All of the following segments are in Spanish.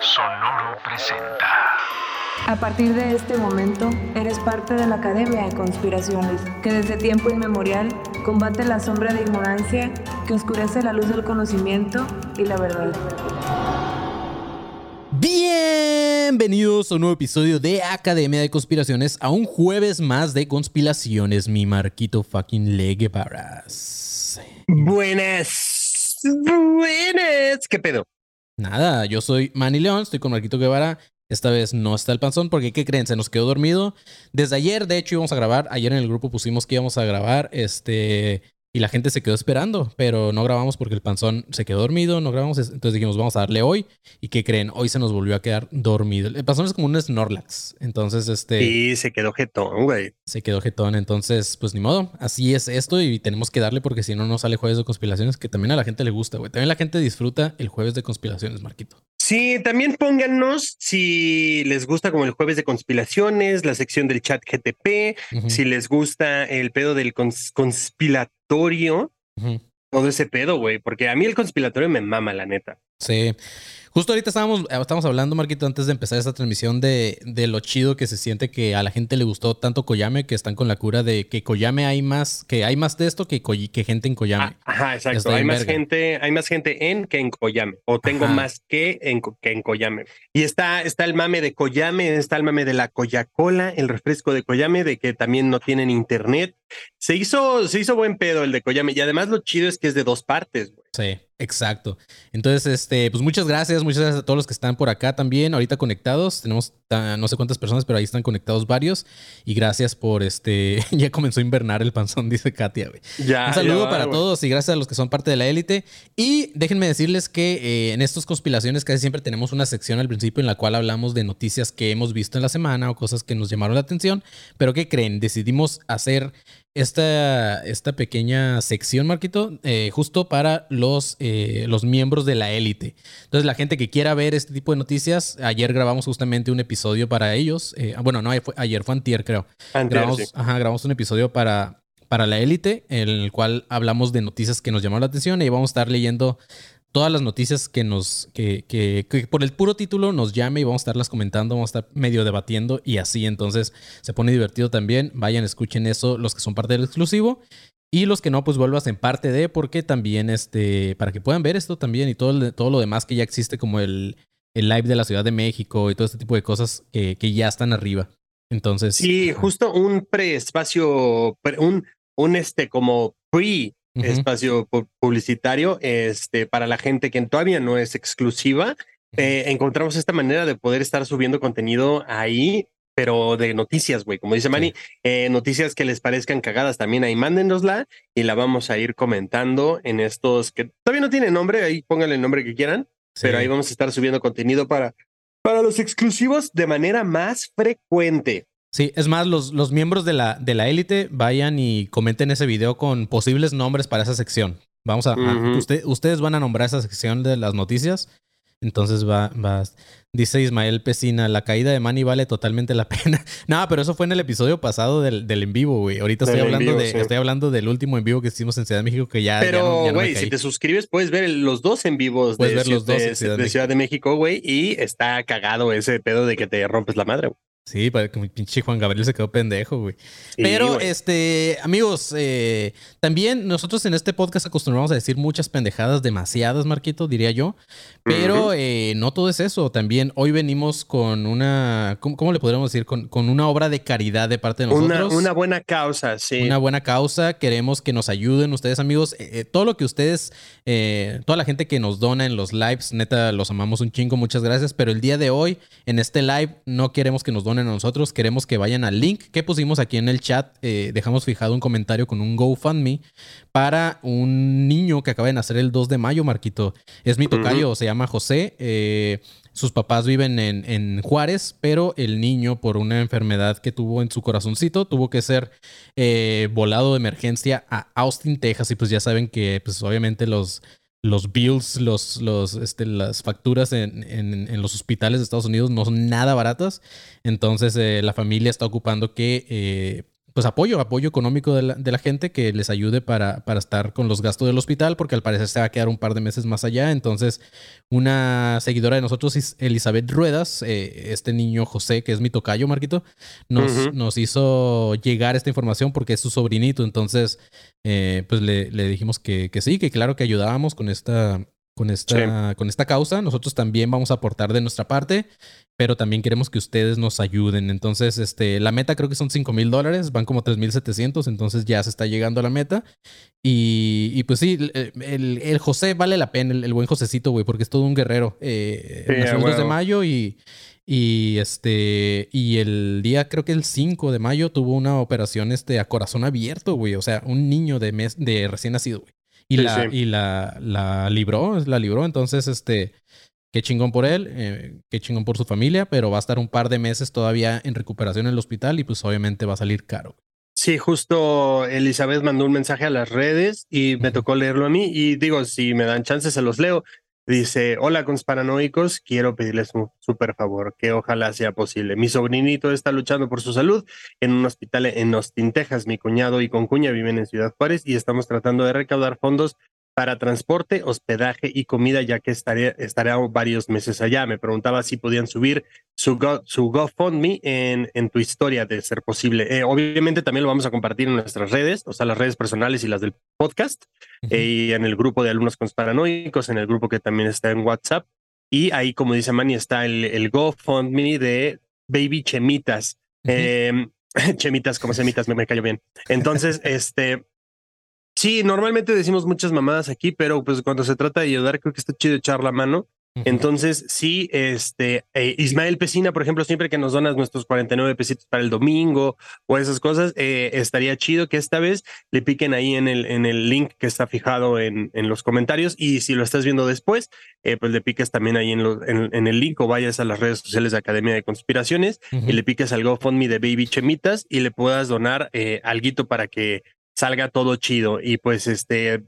Sonoro presenta. A partir de este momento, eres parte de la Academia de Conspiraciones, que desde tiempo inmemorial combate la sombra de ignorancia que oscurece la luz del conocimiento y la verdad. Bienvenidos a un nuevo episodio de Academia de Conspiraciones, a un jueves más de conspiraciones, mi Marquito fucking Leguevaras. Buenas, buenas. ¿Qué pedo? Nada, yo soy Manny León, estoy con Marquito Guevara. Esta vez no está el panzón porque, ¿qué creen? Se nos quedó dormido. Desde ayer, de hecho, íbamos a grabar. Ayer en el grupo pusimos que íbamos a grabar. Este. Y la gente se quedó esperando, pero no grabamos porque el panzón se quedó dormido, no grabamos, entonces dijimos, vamos a darle hoy. ¿Y qué creen? Hoy se nos volvió a quedar dormido. El panzón es como un Snorlax, entonces este... Sí, se quedó jetón, güey. Se quedó jetón, entonces pues ni modo, así es esto y tenemos que darle porque si no, no sale jueves de conspiraciones, que también a la gente le gusta, güey. También la gente disfruta el jueves de conspiraciones, Marquito. Sí, también pónganos si les gusta como el jueves de conspiraciones, la sección del chat GTP, si les gusta el pedo del cons conspiratorio, todo ese pedo, güey, porque a mí el conspiratorio me mama, la neta. Sí. Justo ahorita estábamos, eh, estábamos hablando, Marquito, antes de empezar esta transmisión de, de, lo chido que se siente que a la gente le gustó tanto Koyame que están con la cura de que Koyame hay más, que hay más de esto que, que gente en Koyame. Ah, ajá, exacto. Hay más gente, hay más gente en que en Koyame. O tengo más que en, que en Koyame. Y está, está el mame de Koyame, está el mame de la Coca-Cola, el refresco de Koyame, de que también no tienen internet. Se hizo, se hizo buen pedo el de Koyame. Y además lo chido es que es de dos partes, güey. Sí, exacto. Entonces, este, pues muchas gracias, muchas gracias a todos los que están por acá también, ahorita conectados. Tenemos no sé cuántas personas, pero ahí están conectados varios. Y gracias por este. ya comenzó a invernar el panzón, dice Katia, güey. Ya, Un saludo para todos y gracias a los que son parte de la élite. Y déjenme decirles que eh, en estas conspiraciones casi siempre tenemos una sección al principio en la cual hablamos de noticias que hemos visto en la semana o cosas que nos llamaron la atención. Pero ¿qué creen? Decidimos hacer esta, esta pequeña sección, Marquito, eh, justo para los, eh, los miembros de la élite. Entonces, la gente que quiera ver este tipo de noticias, ayer grabamos justamente un episodio para ellos. Eh, bueno, no, ayer fue antier, creo. grabamos, ajá, grabamos un episodio para, para la élite, en el cual hablamos de noticias que nos llamaron la atención y vamos a estar leyendo todas las noticias que nos, que, que, que, por el puro título nos llame y vamos a estarlas comentando, vamos a estar medio debatiendo y así. Entonces se pone divertido también. Vayan, escuchen eso, los que son parte del exclusivo. Y los que no, pues vuelvas en parte de, porque también, este, para que puedan ver esto también y todo, todo lo demás que ya existe, como el, el live de la Ciudad de México y todo este tipo de cosas que, que ya están arriba. Entonces. Sí, justo un preespacio, un, un este como pre espacio publicitario este, para la gente que todavía no es exclusiva. Eh, encontramos esta manera de poder estar subiendo contenido ahí, pero de noticias, güey. Como dice Manny, eh, noticias que les parezcan cagadas también ahí, mándenosla y la vamos a ir comentando en estos que todavía no tienen nombre, ahí pónganle el nombre que quieran, pero ahí vamos a estar subiendo contenido para, para los exclusivos de manera más frecuente. Sí, es más, los, los miembros de la, de la élite vayan y comenten ese video con posibles nombres para esa sección. Vamos a, ustedes van a nombrar esa sección de las noticias. Entonces va, va, dice Ismael Pesina, la caída de Manny vale totalmente la pena. no, pero eso fue en el episodio pasado del, del en vivo, güey. Ahorita estoy hablando de, estoy hablando del último en vivo que hicimos en Ciudad de México que ya. Pero, güey, si te suscribes, puedes ver los dos en vivos de, ver los dos de, Ciudad, de Ciudad de México, güey, y está cagado ese pedo de que te rompes la madre, güey. Sí, para que mi pinche Juan Gabriel se quedó pendejo, güey. Pero, este, amigos, eh, también nosotros en este podcast acostumbramos a decir muchas pendejadas, demasiadas, Marquito, diría yo. Pero eh, no todo es eso. También hoy venimos con una, ¿cómo, le podríamos decir? Con, con, una obra de caridad de parte de nosotros. Una, una, buena causa, sí. Una buena causa. Queremos que nos ayuden ustedes, amigos. Eh, todo lo que ustedes, toda la gente que nos dona en los lives, neta, los amamos un chingo, muchas gracias. Pero el día de hoy, en este live, no queremos que nos donen a nosotros, queremos que vayan al link que pusimos aquí en el chat. Eh, dejamos fijado un comentario con un GoFundMe para un niño que acaba de nacer el 2 de mayo, Marquito. Es mi tocayo, se llama José. Eh, sus papás viven en, Juárez, pero el niño, por una enfermedad que tuvo en su corazoncito, tuvo que ser eh, volado de emergencia a Austin, Texas. Y pues ya saben que, pues obviamente los los bills, los, los, este, las facturas en, en, los hospitales de Estados Unidos no son nada baratas. Entonces eh, la familia está ocupando que, eh, pues apoyo, apoyo económico de la, de la, gente que les ayude para, para estar con los gastos del hospital, porque al parecer se va a quedar un par de meses más allá. Entonces, una seguidora de nosotros, Elizabeth Ruedas, eh, este niño José, que es mi tocayo, Marquito, nos, nos hizo llegar esta información porque es su sobrinito. Entonces, eh, pues le, le dijimos que, que, sí, que claro que ayudábamos con esta, con esta, con esta causa. Nosotros también vamos a aportar de nuestra parte, pero también queremos que ustedes nos ayuden. Entonces, este, la meta creo que son 5 mil dólares, van como 3 mil 700, entonces ya se está llegando a la meta. Y, y pues sí, el, el, José vale la pena, el, buen Josecito, güey, porque es todo un guerrero. Eh, nació el 2 de mayo y, y este, y el día, creo que el 5 de mayo, tuvo una operación este, a corazón abierto, güey. O sea, un niño de, mes, de recién nacido, güey. Y, la, y la, la libró, la libró. Entonces, este, qué chingón por él, eh, qué chingón por su familia, pero va a estar un par de meses todavía en recuperación en el hospital y pues obviamente va a salir caro. Sí, justo Elizabeth mandó un mensaje a las redes y me tocó leerlo a mí y digo, si me dan chance se los leo. Dice, hola consparanoicos, quiero pedirles un súper favor, que ojalá sea posible. Mi sobrinito está luchando por su salud en un hospital en Austin, Texas. Mi cuñado y concuña viven en Ciudad Juárez y estamos tratando de recaudar fondos para transporte, hospedaje y comida, ya que estaré, estaré varios meses allá. Me preguntaba si podían subir su, Go, su GoFundMe en, en tu historia de ser posible. Eh, obviamente también lo vamos a compartir en nuestras redes, o sea, las redes personales y las del podcast, eh, y en el grupo de alumnos conspiranoicos, en el grupo que también está en WhatsApp. Y ahí, como dice Manny, está el, el GoFundMe de Baby Chemitas. Em, chemitas, como semitas, me, me cayó bien. Entonces, este Sí, normalmente decimos muchas mamadas aquí, pero pues cuando se trata de ayudar, creo que está chido echar la mano. Entonces, sí, este, eh, Ismael Pesina, por ejemplo, siempre que nos donas nuestros 49 pesitos para el domingo o esas cosas, eh, estaría chido que esta vez le piquen ahí en el, en el link que está fijado en, en los comentarios y si lo estás viendo después, eh, pues le piques también ahí en, en, el link o vayas a las redes sociales de Academia de Conspiraciones y le piques al GoFundMe de Baby Chemitas y le puedas donar eh, algo para que salga todo chido. Y pues, este,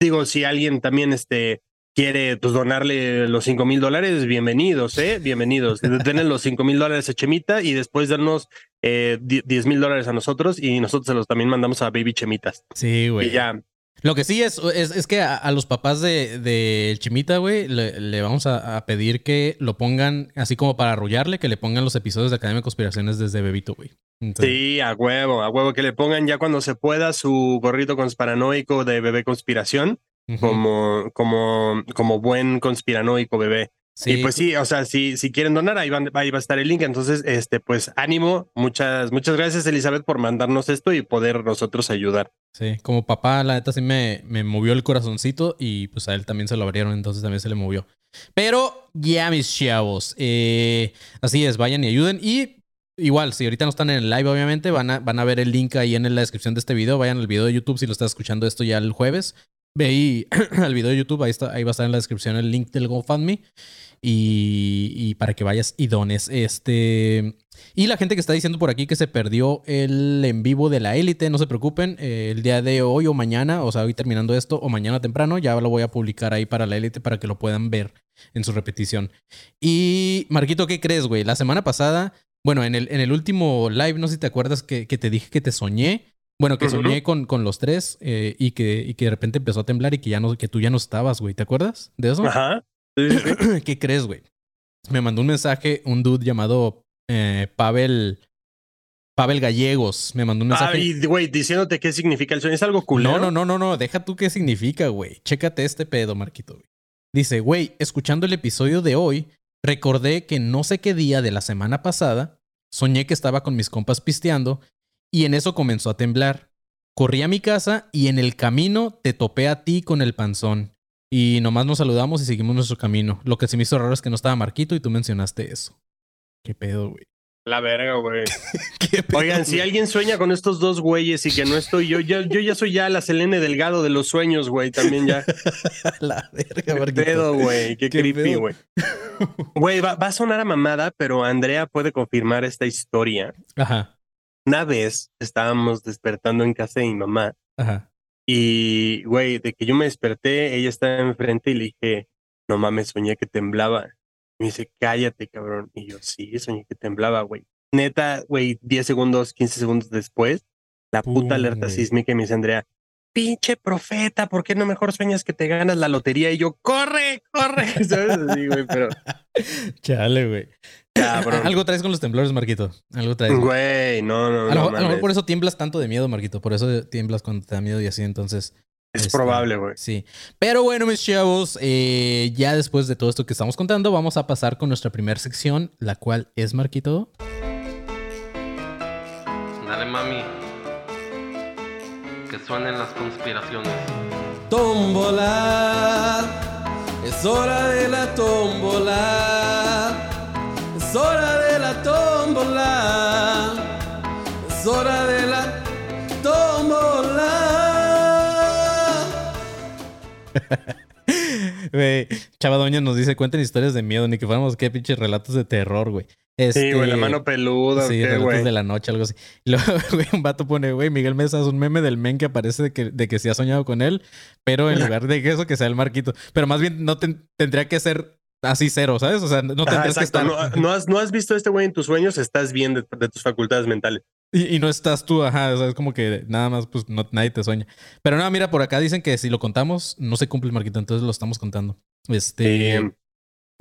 digo, si alguien también, este, quiere pues, donarle los cinco mil dólares, bienvenidos, ¿eh? Bienvenidos. Denle los cinco mil dólares a Chemita y después darnos eh, 10 mil dólares a nosotros y nosotros se los también mandamos a Baby Chemitas. Sí, güey. Y ya, lo que sí es, es, que a, los papás de, de Chimita, güey, le, vamos a, pedir que lo pongan, así como para arrullarle, que le pongan los episodios de Academia de Conspiraciones desde bebito, güey. sí, a huevo, a huevo, que le pongan ya cuando se pueda su gorrito conspiranoico de bebé conspiración, como, como, como buen conspiranoico bebé. Sí. Y pues sí, o sea, si, si quieren donar, ahí, van, ahí va a estar el link. Entonces, este, pues ánimo. Muchas, muchas gracias, Elizabeth, por mandarnos esto y poder nosotros ayudar. Sí, como papá, la neta sí me, me movió el corazoncito y pues a él también se lo abrieron, entonces también se le movió. Pero ya, mis chavos, eh, así es, vayan y ayuden. Y igual, si ahorita no están en el live, obviamente, van a, van a ver el link ahí en la descripción de este video. Vayan al video de YouTube si lo estás escuchando esto ya el jueves. Ve ahí al video de YouTube, ahí, está, ahí va a estar en la descripción el link del GoFundMe. Y, y para que vayas y dones. Este. Y la gente que está diciendo por aquí que se perdió el en vivo de la élite, no se preocupen. Eh, el día de hoy o mañana, o sea, hoy terminando esto, o mañana temprano, ya lo voy a publicar ahí para la élite para que lo puedan ver en su repetición. Y Marquito, ¿qué crees, güey? La semana pasada, bueno, en el, en el último live, no sé si te acuerdas que, que te dije que te soñé. Bueno, que soñé con, con los tres eh, y, que, y que de repente empezó a temblar y que, ya no, que tú ya no estabas, güey. ¿Te acuerdas de eso? Ajá. ¿Qué crees, güey? Me mandó un mensaje un dude llamado eh, Pavel. Pavel Gallegos me mandó un mensaje. Ah, güey, diciéndote qué significa el sueño. ¿Es algo cool? No, no, no, no, no. Deja tú qué significa, güey. Chécate este pedo, Marquito. Dice, güey, escuchando el episodio de hoy, recordé que no sé qué día de la semana pasada soñé que estaba con mis compas pisteando y en eso comenzó a temblar. Corrí a mi casa y en el camino te topé a ti con el panzón. Y nomás nos saludamos y seguimos nuestro camino. Lo que se me hizo raro es que no estaba Marquito y tú mencionaste eso. ¿Qué pedo, güey? La verga, güey. Oigan, si alguien sueña con estos dos güeyes y que no estoy yo, yo, yo ya soy ya la Selene Delgado de los sueños, güey, también ya. la verga, Marquito. Qué pedo, güey. Qué, creepy, güey. Güey, va, va, a sonar a mamada, pero Andrea puede confirmar esta historia. Ajá. Una vez estábamos despertando en casa de mi mamá. Ajá. Y, güey, de que yo me desperté, ella estaba enfrente y le dije, no mames, soñé que temblaba. Me dice, cállate, cabrón. Y yo, sí, soñé que temblaba, güey. Neta, güey, 10 segundos, 15 segundos después, la puta alerta sísmica y me dice Andrea, pinche profeta, ¿por qué no mejor sueñas que te ganas la lotería? Y yo, corre, corre. ¿Sabes? Así, güey, pero. Chale, güey. Cabrón. Algo traes con los temblores, Marquito. Algo traes. Güey, no, no, a, lo, no. a lo mejor por eso tiemblas tanto de miedo, Marquito. Por eso tiemblas cuando te da miedo y así, entonces. Es este, probable, güey. Sí. Pero bueno, mis chavos, eh, ya después de todo esto que estamos contando, vamos a pasar con nuestra primera sección, la cual es Marquito. Dale, mami. Que suenen las conspiraciones. Tómbola, es hora de la tómbola, es hora de la tómbola, es hora de la tómbola. Güey, Chavadoña nos dice, cuenten historias de miedo, ni que fuéramos qué pinches relatos de terror, güey. Sí, güey, la Este, mano peluda, Sí, ¿qué, relatos de la noche, algo así. Y luego, güey, un vato pone, güey, Miguel Mesa es un meme del men que aparece de que, de que sí ha soñado con él, pero en lugar de eso, que sea el Marquito. Pero más bien no ten- tendría que ser así cero, ¿sabes? O sea, no Ajá, tendrías que exacto. estar... No, no has, no has visto a este güey en tus sueños, estás bien de, de tus facultades mentales. Y, y no estás tú, ajá, o sea, es como que nada más, pues no, nadie te sueña. Pero no, mira, por acá dicen que si lo contamos, no se cumple el Marquito, entonces lo estamos contando. Este... Eh,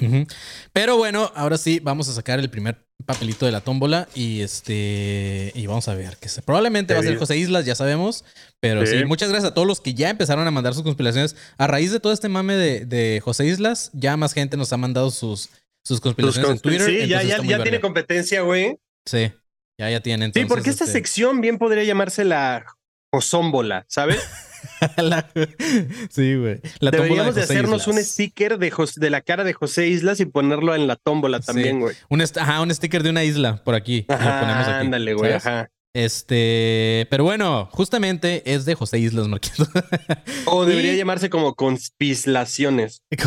Ujú. Pero bueno, ahora sí, vamos a sacar el primer papelito de la tómbola y este y vamos a ver que se, probablemente va a ser. José Islas, ya sabemos, pero sí. Sí. muchas gracias a todos los que ya empezaron a mandar sus conspiraciones. A raíz de todo este mame de, de José Islas, ya más gente nos ha mandado sus, sus conspiraciones en consp- Twitter. sí, ya, ya, ya tiene competencia, güey. Sí, ya, ya tiene. Sí, porque esta este, sección bien podría llamarse la Josómbola, ¿sabes? la- sí, güey. Deberíamos de José hacernos un sticker de, Jos- de la cara de José Islas y ponerlo en la tómbola Sí. también, güey. Un, ajá, un sticker de una isla por aquí. lo ponemos Ajá, aquí, ándale, güey, ¿sabes? ajá. Este, pero bueno, justamente es de José Islas Marquito. O debería Y- llamarse como conspislaciones.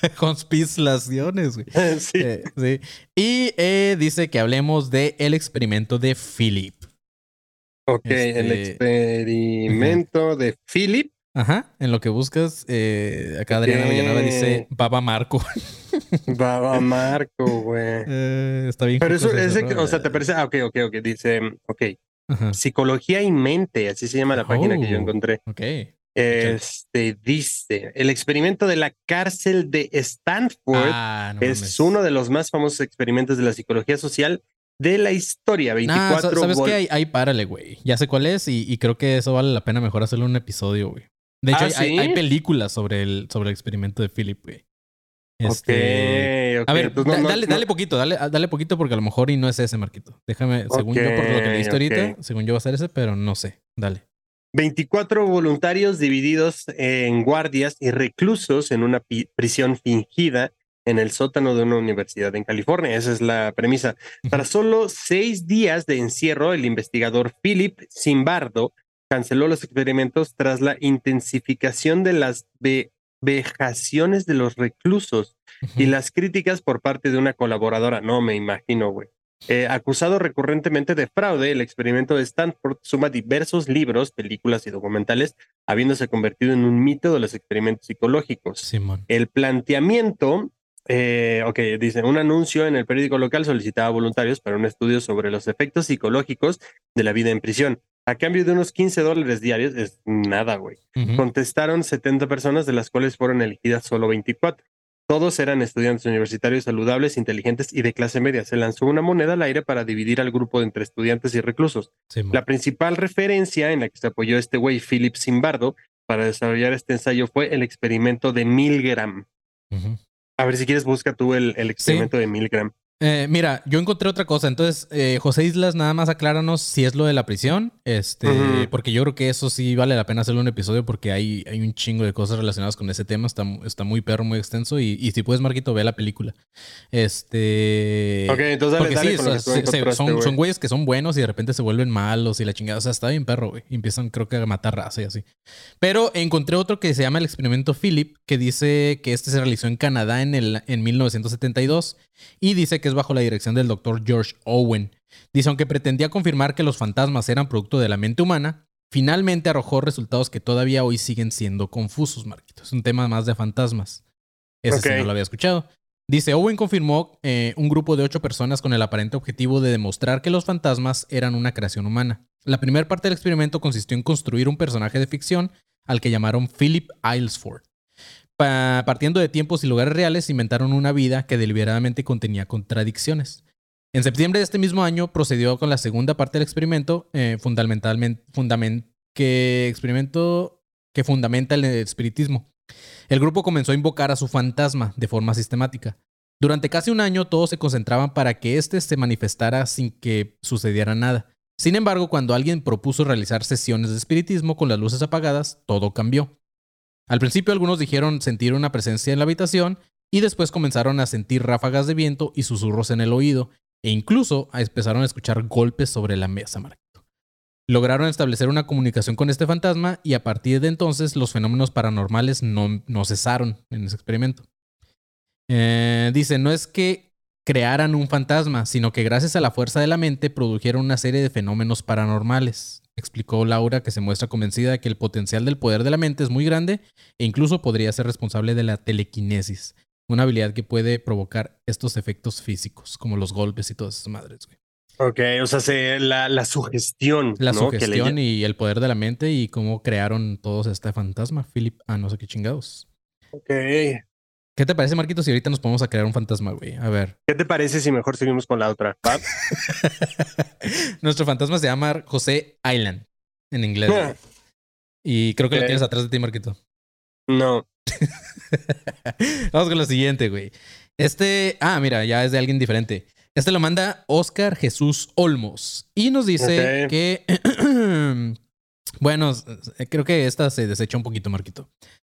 Con- Conspislaciones, güey. sí. Eh, sí. Y eh, dice que hablemos de el experimento de Philip. ok, el este- experimento de Philip. Ajá, en lo que buscas, eh, acá Adriana Ok. Villanueva dice Baba Marco. Baba Marco, güey. Eh, está bien. Pero eso, ¿no? o sea, te parece, ah, ok, ok, ok, dice, ok, Ajá. psicología y mente, así se llama la página que yo Oh. encontré. Ok. Este dice, el experimento de la cárcel de Stanford Ah, no es mames. uno de los más famosos experimentos de la psicología social de la historia. Nah, 24 sa- ¿Sabes qué? Ahí, ahí párale, güey. Ya sé cuál es y, y creo que eso vale la pena mejor hacerlo un episodio, güey. De hecho, Ah, hay- hay, ¿sí? hay películas sobre el, sobre el experimento de Philip, güey. Ok, Este, ok, A ver, entonces no- da- no- dale, no- dale poquito, dale, dale poquito porque a lo mejor y no es ese, Marquito. Déjame, según yo, por lo que leíste ahorita, según yo va a ser ese, pero no sé. Dale. 24 voluntarios divididos en guardias y reclusos en una prisión fingida en el sótano de una universidad en California. Esa es la premisa. Tras solo seis días de encierro, el investigador Philip Zimbardo canceló los experimentos tras la intensificación de las ve- vejaciones de los reclusos y las críticas por parte de una colaboradora. No me imagino, güey. Eh, acusado recurrentemente de fraude, el experimento de Stanford suma diversos libros, películas y documentales, habiéndose convertido en un mito de los experimentos psicológicos. Simón. El planteamiento, eh, ok, dice, un anuncio en el periódico local solicitaba voluntarios para un estudio sobre los efectos psicológicos de la vida en prisión. A cambio de unos 15 dólares diarios, es nada, güey. Contestaron 70 personas, de las cuales fueron elegidas solo 24. Todos eran estudiantes universitarios saludables, inteligentes y de clase media. Se lanzó una moneda al aire para dividir al grupo entre estudiantes y reclusos. La principal referencia en la que se apoyó este güey, Philip Zimbardo, para desarrollar este ensayo fue el experimento de Milgram. A ver si quieres, busca tú el, el experimento de Milgram. Eh, mira, yo encontré otra cosa. Entonces, eh, José Islas, nada más acláranos si es lo de la prisión. Este, porque yo creo que eso sí vale la pena hacerle un episodio porque hay, hay un chingo de cosas relacionadas con ese tema. Está, está muy perro, muy extenso. Y, y si puedes, Marquito, ve la película. Este. Ok, entonces dale, porque dale sí, o sea, se- encontraste, son, son güeyes que son buenos y de repente se vuelven malos y la chingada. O sea, está bien perro, güey. Y empiezan, creo que, a matar raza y así. Pero encontré otro que se llama el experimento Philip, que dice que este se realizó en Canadá en, el, en 1972 y dice que es bajo la dirección del doctor George Owen. Dice, aunque pretendía confirmar que los fantasmas eran producto de la mente humana, finalmente arrojó resultados que todavía hoy siguen siendo confusos, Marquito. Es un tema más de fantasmas. Ese sí no lo había escuchado. Dice, Owen confirmó eh, un grupo de ocho personas con el aparente objetivo de demostrar que los fantasmas eran una creación humana. La primera parte del experimento consistió en construir un personaje de ficción al que llamaron Philip Aylesford. Pa- partiendo de tiempos y lugares reales, inventaron una vida que deliberadamente contenía contradicciones. En septiembre de este mismo año procedió con la segunda parte del experimento, eh, fundamentalmente, fundamen- que experimento que fundamenta el espiritismo. El grupo comenzó a invocar a su fantasma de forma sistemática. Durante casi un año todos se concentraban para que éste se manifestara sin que sucediera nada. Sin embargo, cuando alguien propuso realizar sesiones de espiritismo con las luces apagadas, todo cambió. Al principio algunos dijeron sentir una presencia en la habitación y después comenzaron a sentir ráfagas de viento y susurros en el oído e incluso empezaron a escuchar golpes sobre la mesa, Marquito. Lograron establecer una comunicación con este fantasma y a partir de entonces los fenómenos paranormales no, no cesaron en ese experimento. Eh, dice, no es que crearan un fantasma, sino que gracias a la fuerza de la mente produjeron una serie de fenómenos paranormales. Explicó Laura que se muestra convencida de que el potencial del poder de la mente es muy grande e incluso podría ser responsable de la telequinesis, una habilidad que puede provocar estos efectos físicos, como los golpes y todas esas madres. güey. Ok, o sea, se- la, la sugestión. La ¿no? Que le sugestión y el poder de la mente y cómo crearon todos este fantasma, Philip, ah, no sé qué chingados. Ok. ¿Qué te parece, Marquito, si ahorita nos ponemos a crear un fantasma, güey? A ver. ¿Qué te parece si mejor seguimos con la otra? Nuestro fantasma se llama José Island, en inglés. Y creo que lo tienes atrás de ti, Marquito. No. Vamos con lo siguiente, güey. Este, ah, mira, ya es de alguien diferente. Este lo manda Oscar Jesús Olmos y nos dice que, bueno, creo que esta se desecha un poquito, Marquito,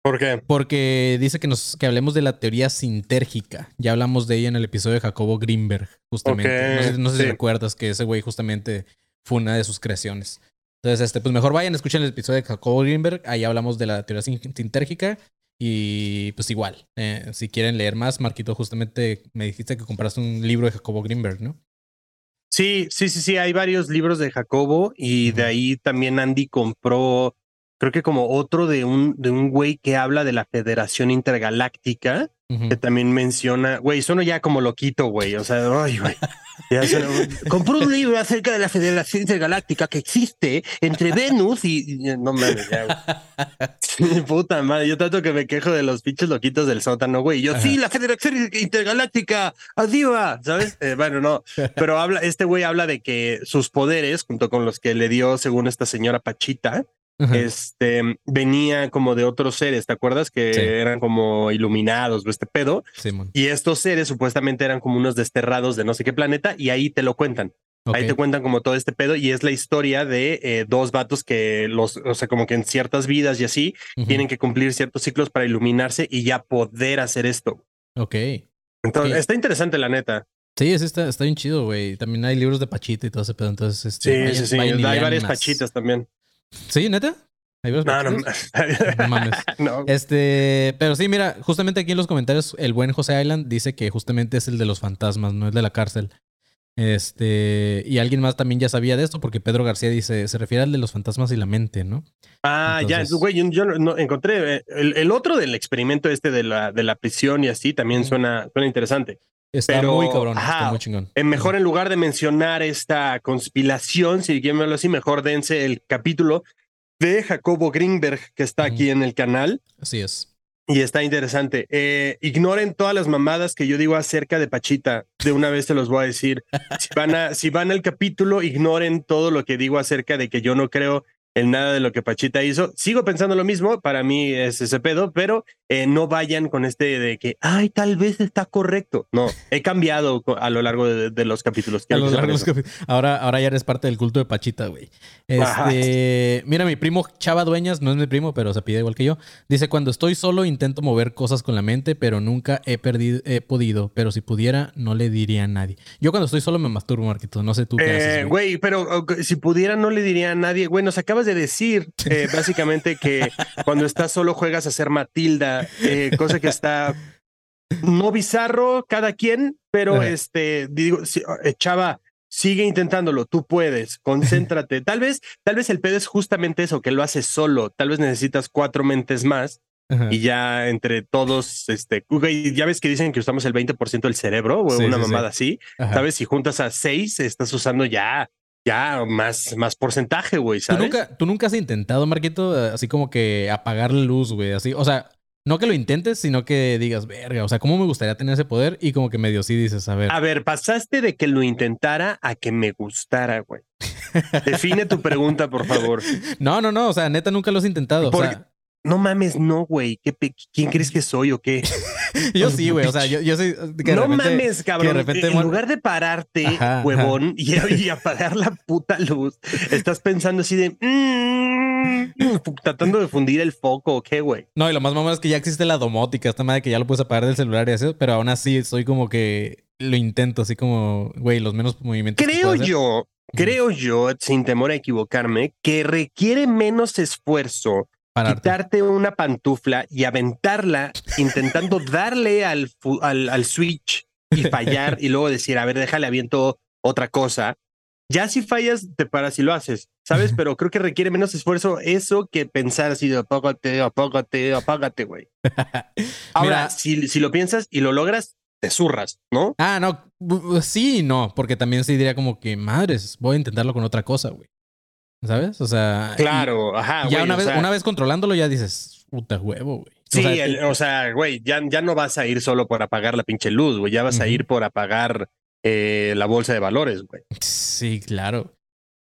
¿Por qué? porque dice que nos que hablemos de la teoría sintérgica. Ya hablamos de ella en el episodio de Jacobo Greenberg, justamente. No sé, no sé si sí. recuerdas que ese güey justamente fue una de sus creaciones. Entonces, este, pues mejor vayan, escuchen el episodio de Jacobo Greenberg. Ahí hablamos de la teoría sin- sintérgica. Y pues igual, eh, si quieren leer más, Marquito, justamente me dijiste que compraste un libro de Jacobo Greenberg, ¿no? Sí, sí, sí, sí. Hay varios libros de Jacobo y de ahí también Andy compró, creo que como otro de un, de un güey que habla de la Federación Intergaláctica, que también menciona, güey, suena ya como loquito, güey. O sea, ay, güey. Ya suena- compró un libro acerca de la Federación Intergaláctica que existe entre Venus y. y- No mames, ya, güey. Puta madre, yo tanto que me quejo de los pinches loquitos del sótano, güey. Yo, Ajá. sí, la Federación Intergaláctica, arriba, ¿sabes? Eh, bueno, no, pero habla, este güey habla de que sus poderes, junto con los que le dio, según esta señora Pachita, Ajá. este, venía como de otros seres, ¿te acuerdas? Que Sí. eran como iluminados o este pedo. Simón. Y estos seres supuestamente eran como unos desterrados de no sé qué planeta y ahí te lo cuentan. Ahí te cuentan como todo este pedo y es la historia de eh, dos vatos que los, o sea, como que en ciertas vidas y así tienen que cumplir ciertos ciclos para iluminarse y ya poder hacer esto. Ok. Entonces, Ok. está interesante la neta. Sí, sí está, está bien chido, güey. También hay libros de Pachita y todo ese pedo. Entonces, este, Sí, vayan- sí, sí. y Hay varias pachitas también. Sí, neta. ¿Hay No, no? No mames. no. Este, pero sí, mira, justamente aquí en los comentarios, el buen José Island dice que justamente es el de los fantasmas, no es de la cárcel. Este, y alguien más también ya sabía de esto, porque Pedro García dice, se refiere al de los fantasmas y la mente, ¿no? Ah, Entonces- ya, güey, yo, yo no, no- encontré eh, el, el otro del experimento este de la, de la prisión y así también suena, suena interesante. Está Pero, muy cabrón, ajá, está muy chingón. Eh, mejor en lugar de mencionar esta conspiración, si quieren verlo así, mejor dense el capítulo de Jacobo Greenberg que está aquí en el canal Así es. y está interesante. Eh, ignoren todas las mamadas que yo digo acerca de Pachita. De una vez te los voy a decir. Si van, a, si van al capítulo, ignoren todo lo que digo acerca de que yo no creo en nada de lo que Pachita hizo. Sigo pensando lo mismo, para mí es ese pedo, pero eh, no vayan con este de que, ay, tal vez está correcto. No, he cambiado a lo largo de, de los capítulos. A lo largo de los ahora, ahora ya eres parte del culto de Pachita, güey. Este, mira, mi primo Chava Dueñas, no es mi primo, pero se pide igual que yo. Dice: Cuando estoy solo, intento mover cosas con la mente, pero nunca he perdido, he podido. Pero si pudiera, no le diría a nadie. Yo cuando estoy solo me masturbo, Marquito. No sé tú qué Eh, haces, güey. pero si pudiera no le diría a nadie, güey, nos acabas de decir eh, básicamente que cuando estás solo juegas a ser Matilda, eh, cosa que está no bizarro cada quien, pero Ajá. este, digo, si- eh, chava, sigue intentándolo, tú puedes, concéntrate. Tal vez, tal vez el pedo es justamente eso, que lo haces solo, tal vez necesitas cuatro mentes más Ajá. y ya entre todos, este, ya ves que dicen que usamos el 20% del cerebro o Sí, una sí, sí. mamada así. Ajá. ¿Sabes? Si juntas a seis, estás usando ya ya más, más porcentaje, güey, ¿Tú ¿sabes? nunca, tú nunca has intentado, Marquito, así como que apagar la luz, güey, así, o sea, no que lo intentes, sino que digas, verga, o sea, ¿cómo me gustaría tener ese poder? Y como que medio sí dices, a ver. A ver, pasaste de que lo intentara a que me gustara, güey. Define tu pregunta, por favor. No, no, no, o sea, neta nunca lo has intentado. O sea, No mames, no, güey. ¿Qué pe- ¿Quién crees que soy o qué? yo sí, güey, o sea, yo, yo sí. que no repente- mames, cabrón. que de repente en lugar de pararte, Ajá, ajá. huevón, y, y apagar la puta luz, estás pensando así de. mm, tratando de fundir el foco, ¿o qué, güey? No, y lo más mamón es que ya existe la domótica, esta madre que ya lo puedes apagar del celular y así, pero aún así soy como que lo intento, así como, güey, los menos movimientos. que Creo hacer. yo, creo yo, sin temor a equivocarme, que requiere menos esfuerzo Pararte. quitarte una pantufla y aventarla intentando darle al, al, al switch y fallar y luego decir, a ver, déjale aviento otra cosa. Ya si fallas, te paras y lo haces, ¿sabes? Pero creo que requiere menos esfuerzo eso que pensar así de apágate, apágate, apágate, güey. Ahora, si, si lo piensas y lo logras, te zurras, ¿no? Ah, no, sí no, porque también sí diría como que, madres, voy a intentarlo con otra cosa, güey. ¿Sabes? O sea. Claro, ajá. Ya güey, una, o vez, sea, una vez controlándolo ya dices, puta huevo, güey. O Sí, sea, el- o sea, güey, ya, ya no vas a ir solo por apagar la pinche luz, güey, ya vas a ir por apagar eh, la bolsa de valores, güey. Sí, claro.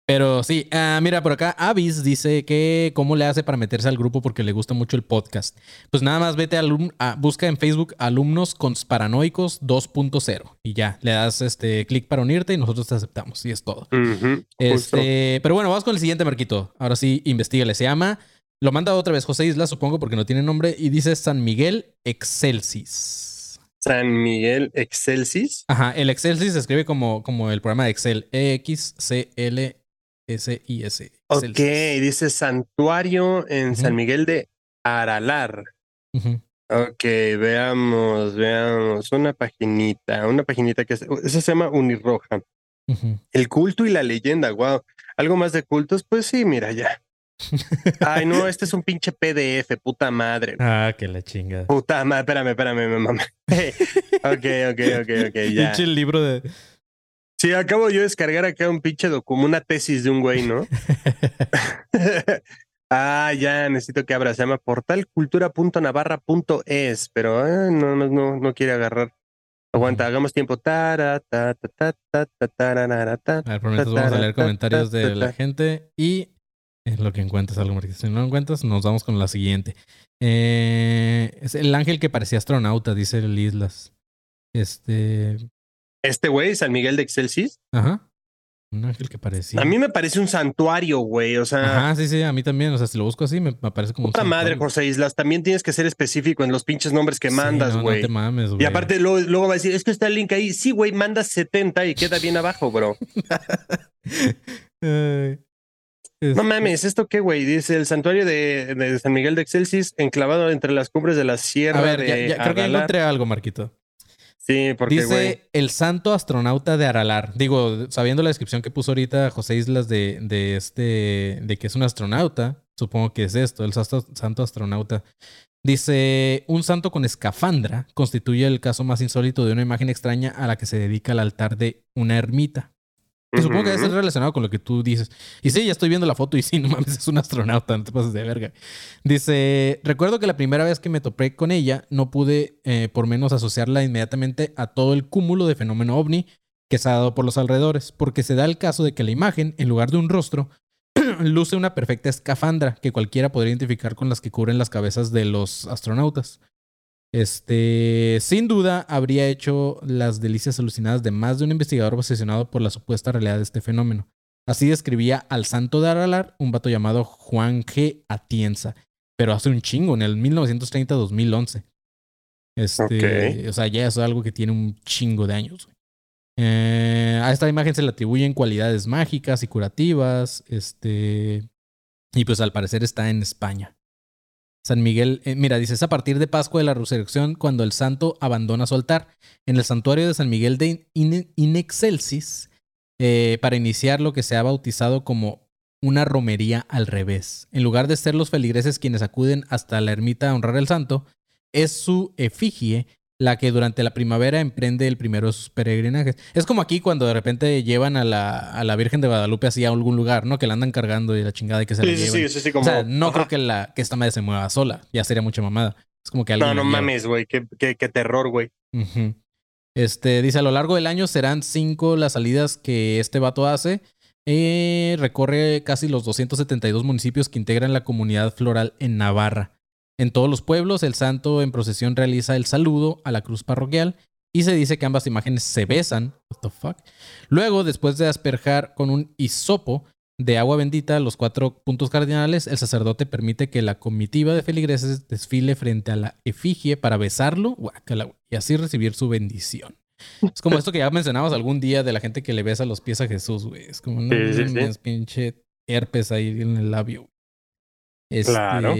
Pero sí, ah, mira, por acá Avis dice que cómo le hace para meterse al grupo porque le gusta mucho el podcast. Pues nada más vete a, alum- a- busca en Facebook alumnos consparanoicos 2.0 y ya, le das este clic para unirte y nosotros te aceptamos y es todo. Este, pero bueno, vamos con el siguiente Marquito. Ahora sí, investigale. Se llama, lo manda otra vez José Isla, supongo, porque no tiene nombre, y dice San Miguel Excelsis. San Miguel Excelsis. Ajá, el Excelsis se escribe como, como el programa de Excel. E E-X-C-L-S-I-S. Ok, dice santuario en San. Miguel de Aralar. Ujú. Ok, veamos, veamos. Una paginita, una paginita que esa se llama Unirroja. El culto y la leyenda, wow. ¿Algo más de cultos? Pues sí, mira ya. Ay, no, este es un pinche PDF, puta madre. Ah, que la chingada. Puta madre, espérame, espérame, me mamá. ok, ok, ok, ok, ya. Pinche libro de. Sí, acabo yo de descargar acá un pinche documento, una tesis de un güey, ¿no? ah, ya, necesito que abra. Se llama portalcultura.navarra.es, pero eh, no, no, no, no quiere agarrar. Aguanta, hagamos tiempo. Tara, ta, ta, ta, ta, ta, tararara, ta. A ver, por mientras vamos a leer comentarios de la gente y en lo que encuentres algo, Marquito. Si no lo encuentras, nos vamos con la siguiente. Eh, es el ángel que parecía astronauta, dice el Islas. Este. Este güey, San Miguel de Excelsis, Ajá. Un ángel que parecía. a mí me parece un santuario, güey. O sea, Ajá, sí, sí, a mí también. O sea, si lo busco así, me, me parece como. un puta madre, santuario. José Islas. También tienes que ser específico en los pinches nombres que Sí, mandas, no, güey. No te mames, güey. Y aparte luego, luego va a decir, es que está el link ahí. Sí, güey, mandas 70 y queda bien abajo, bro. No este, mames, ¿esto qué, güey? Dice el santuario de, de San Miguel de Excelsis, enclavado entre las cumbres de la sierra A ver, de ya, ya- creo que encontré algo, Marquito. Sí, porque. Dice el santo astronauta de Aralar. Digo, sabiendo la descripción que puso ahorita José Islas de, de este, de que es un astronauta, supongo que es esto, el santo, santo astronauta. Dice, un santo con escafandra constituye el caso más insólito de una imagen extraña a la que se dedica el altar de una ermita. Que supongo que debe ser relacionado con lo que tú dices. Y sí, ya estoy viendo la foto y sí, no mames, es un astronauta, no te pases de verga. Dice, recuerdo que la primera vez que me topé con ella, no pude eh, por menos asociarla inmediatamente a todo el cúmulo de fenómeno ovni que se ha dado por los alrededores, porque se da el caso de que la imagen, en lugar de un rostro, luce una perfecta escafandra que cualquiera podría identificar con las que cubren las cabezas de los astronautas. Este, sin duda, habría hecho las delicias alucinadas de más de un investigador obsesionado por la supuesta realidad de este fenómeno. Así describía al santo de Aralar, un vato llamado Juan G. Atienza, pero hace un chingo, en el 1930-2011. Este, o sea, ya es algo que tiene un chingo de años. Eh, a esta imagen se le atribuyen cualidades mágicas y curativas. Este, y pues al parecer está en España. San Miguel, eh, mira, dice, es a partir de Pascua de la Resurrección cuando el santo abandona su altar. En el santuario de San Miguel de In- Inexcelsis, eh, para iniciar lo que se ha bautizado como una romería al revés. En lugar de ser los feligreses quienes acuden hasta la ermita a honrar al santo, es su efigie la que durante la primavera emprende el primero de sus peregrinajes. Es como aquí cuando de repente llevan a la, a la Virgen de Guadalupe así a algún lugar, ¿no? Que la andan cargando y la chingada y que se la Sí, sí, lleven. sí, sí, sí, como- o sea, no Ajá. creo que, la, que esta madre se mueva sola. Ya sería mucha mamada. Es como que alguien No, no la mames, güey. Qué, qué, qué terror, güey. Este dice: a lo largo del año serán cinco las salidas que este vato hace. Eh, recorre casi los 272 municipios que integran la comunidad floral en Navarra. En todos los pueblos, el santo en procesión realiza el saludo a la cruz parroquial y se dice que ambas imágenes se besan. What the fuck? Luego, después de asperjar con un hisopo de agua bendita los cuatro puntos cardinales, el sacerdote permite que la comitiva de feligreses desfile frente a la efigie para besarlo y así recibir su bendición. Es como esto que ya mencionamos algún día de la gente que le besa los pies a Jesús, güey. Es como, no Sí, sí, sí. mames, pinche herpes ahí en el labio. Este, Claro.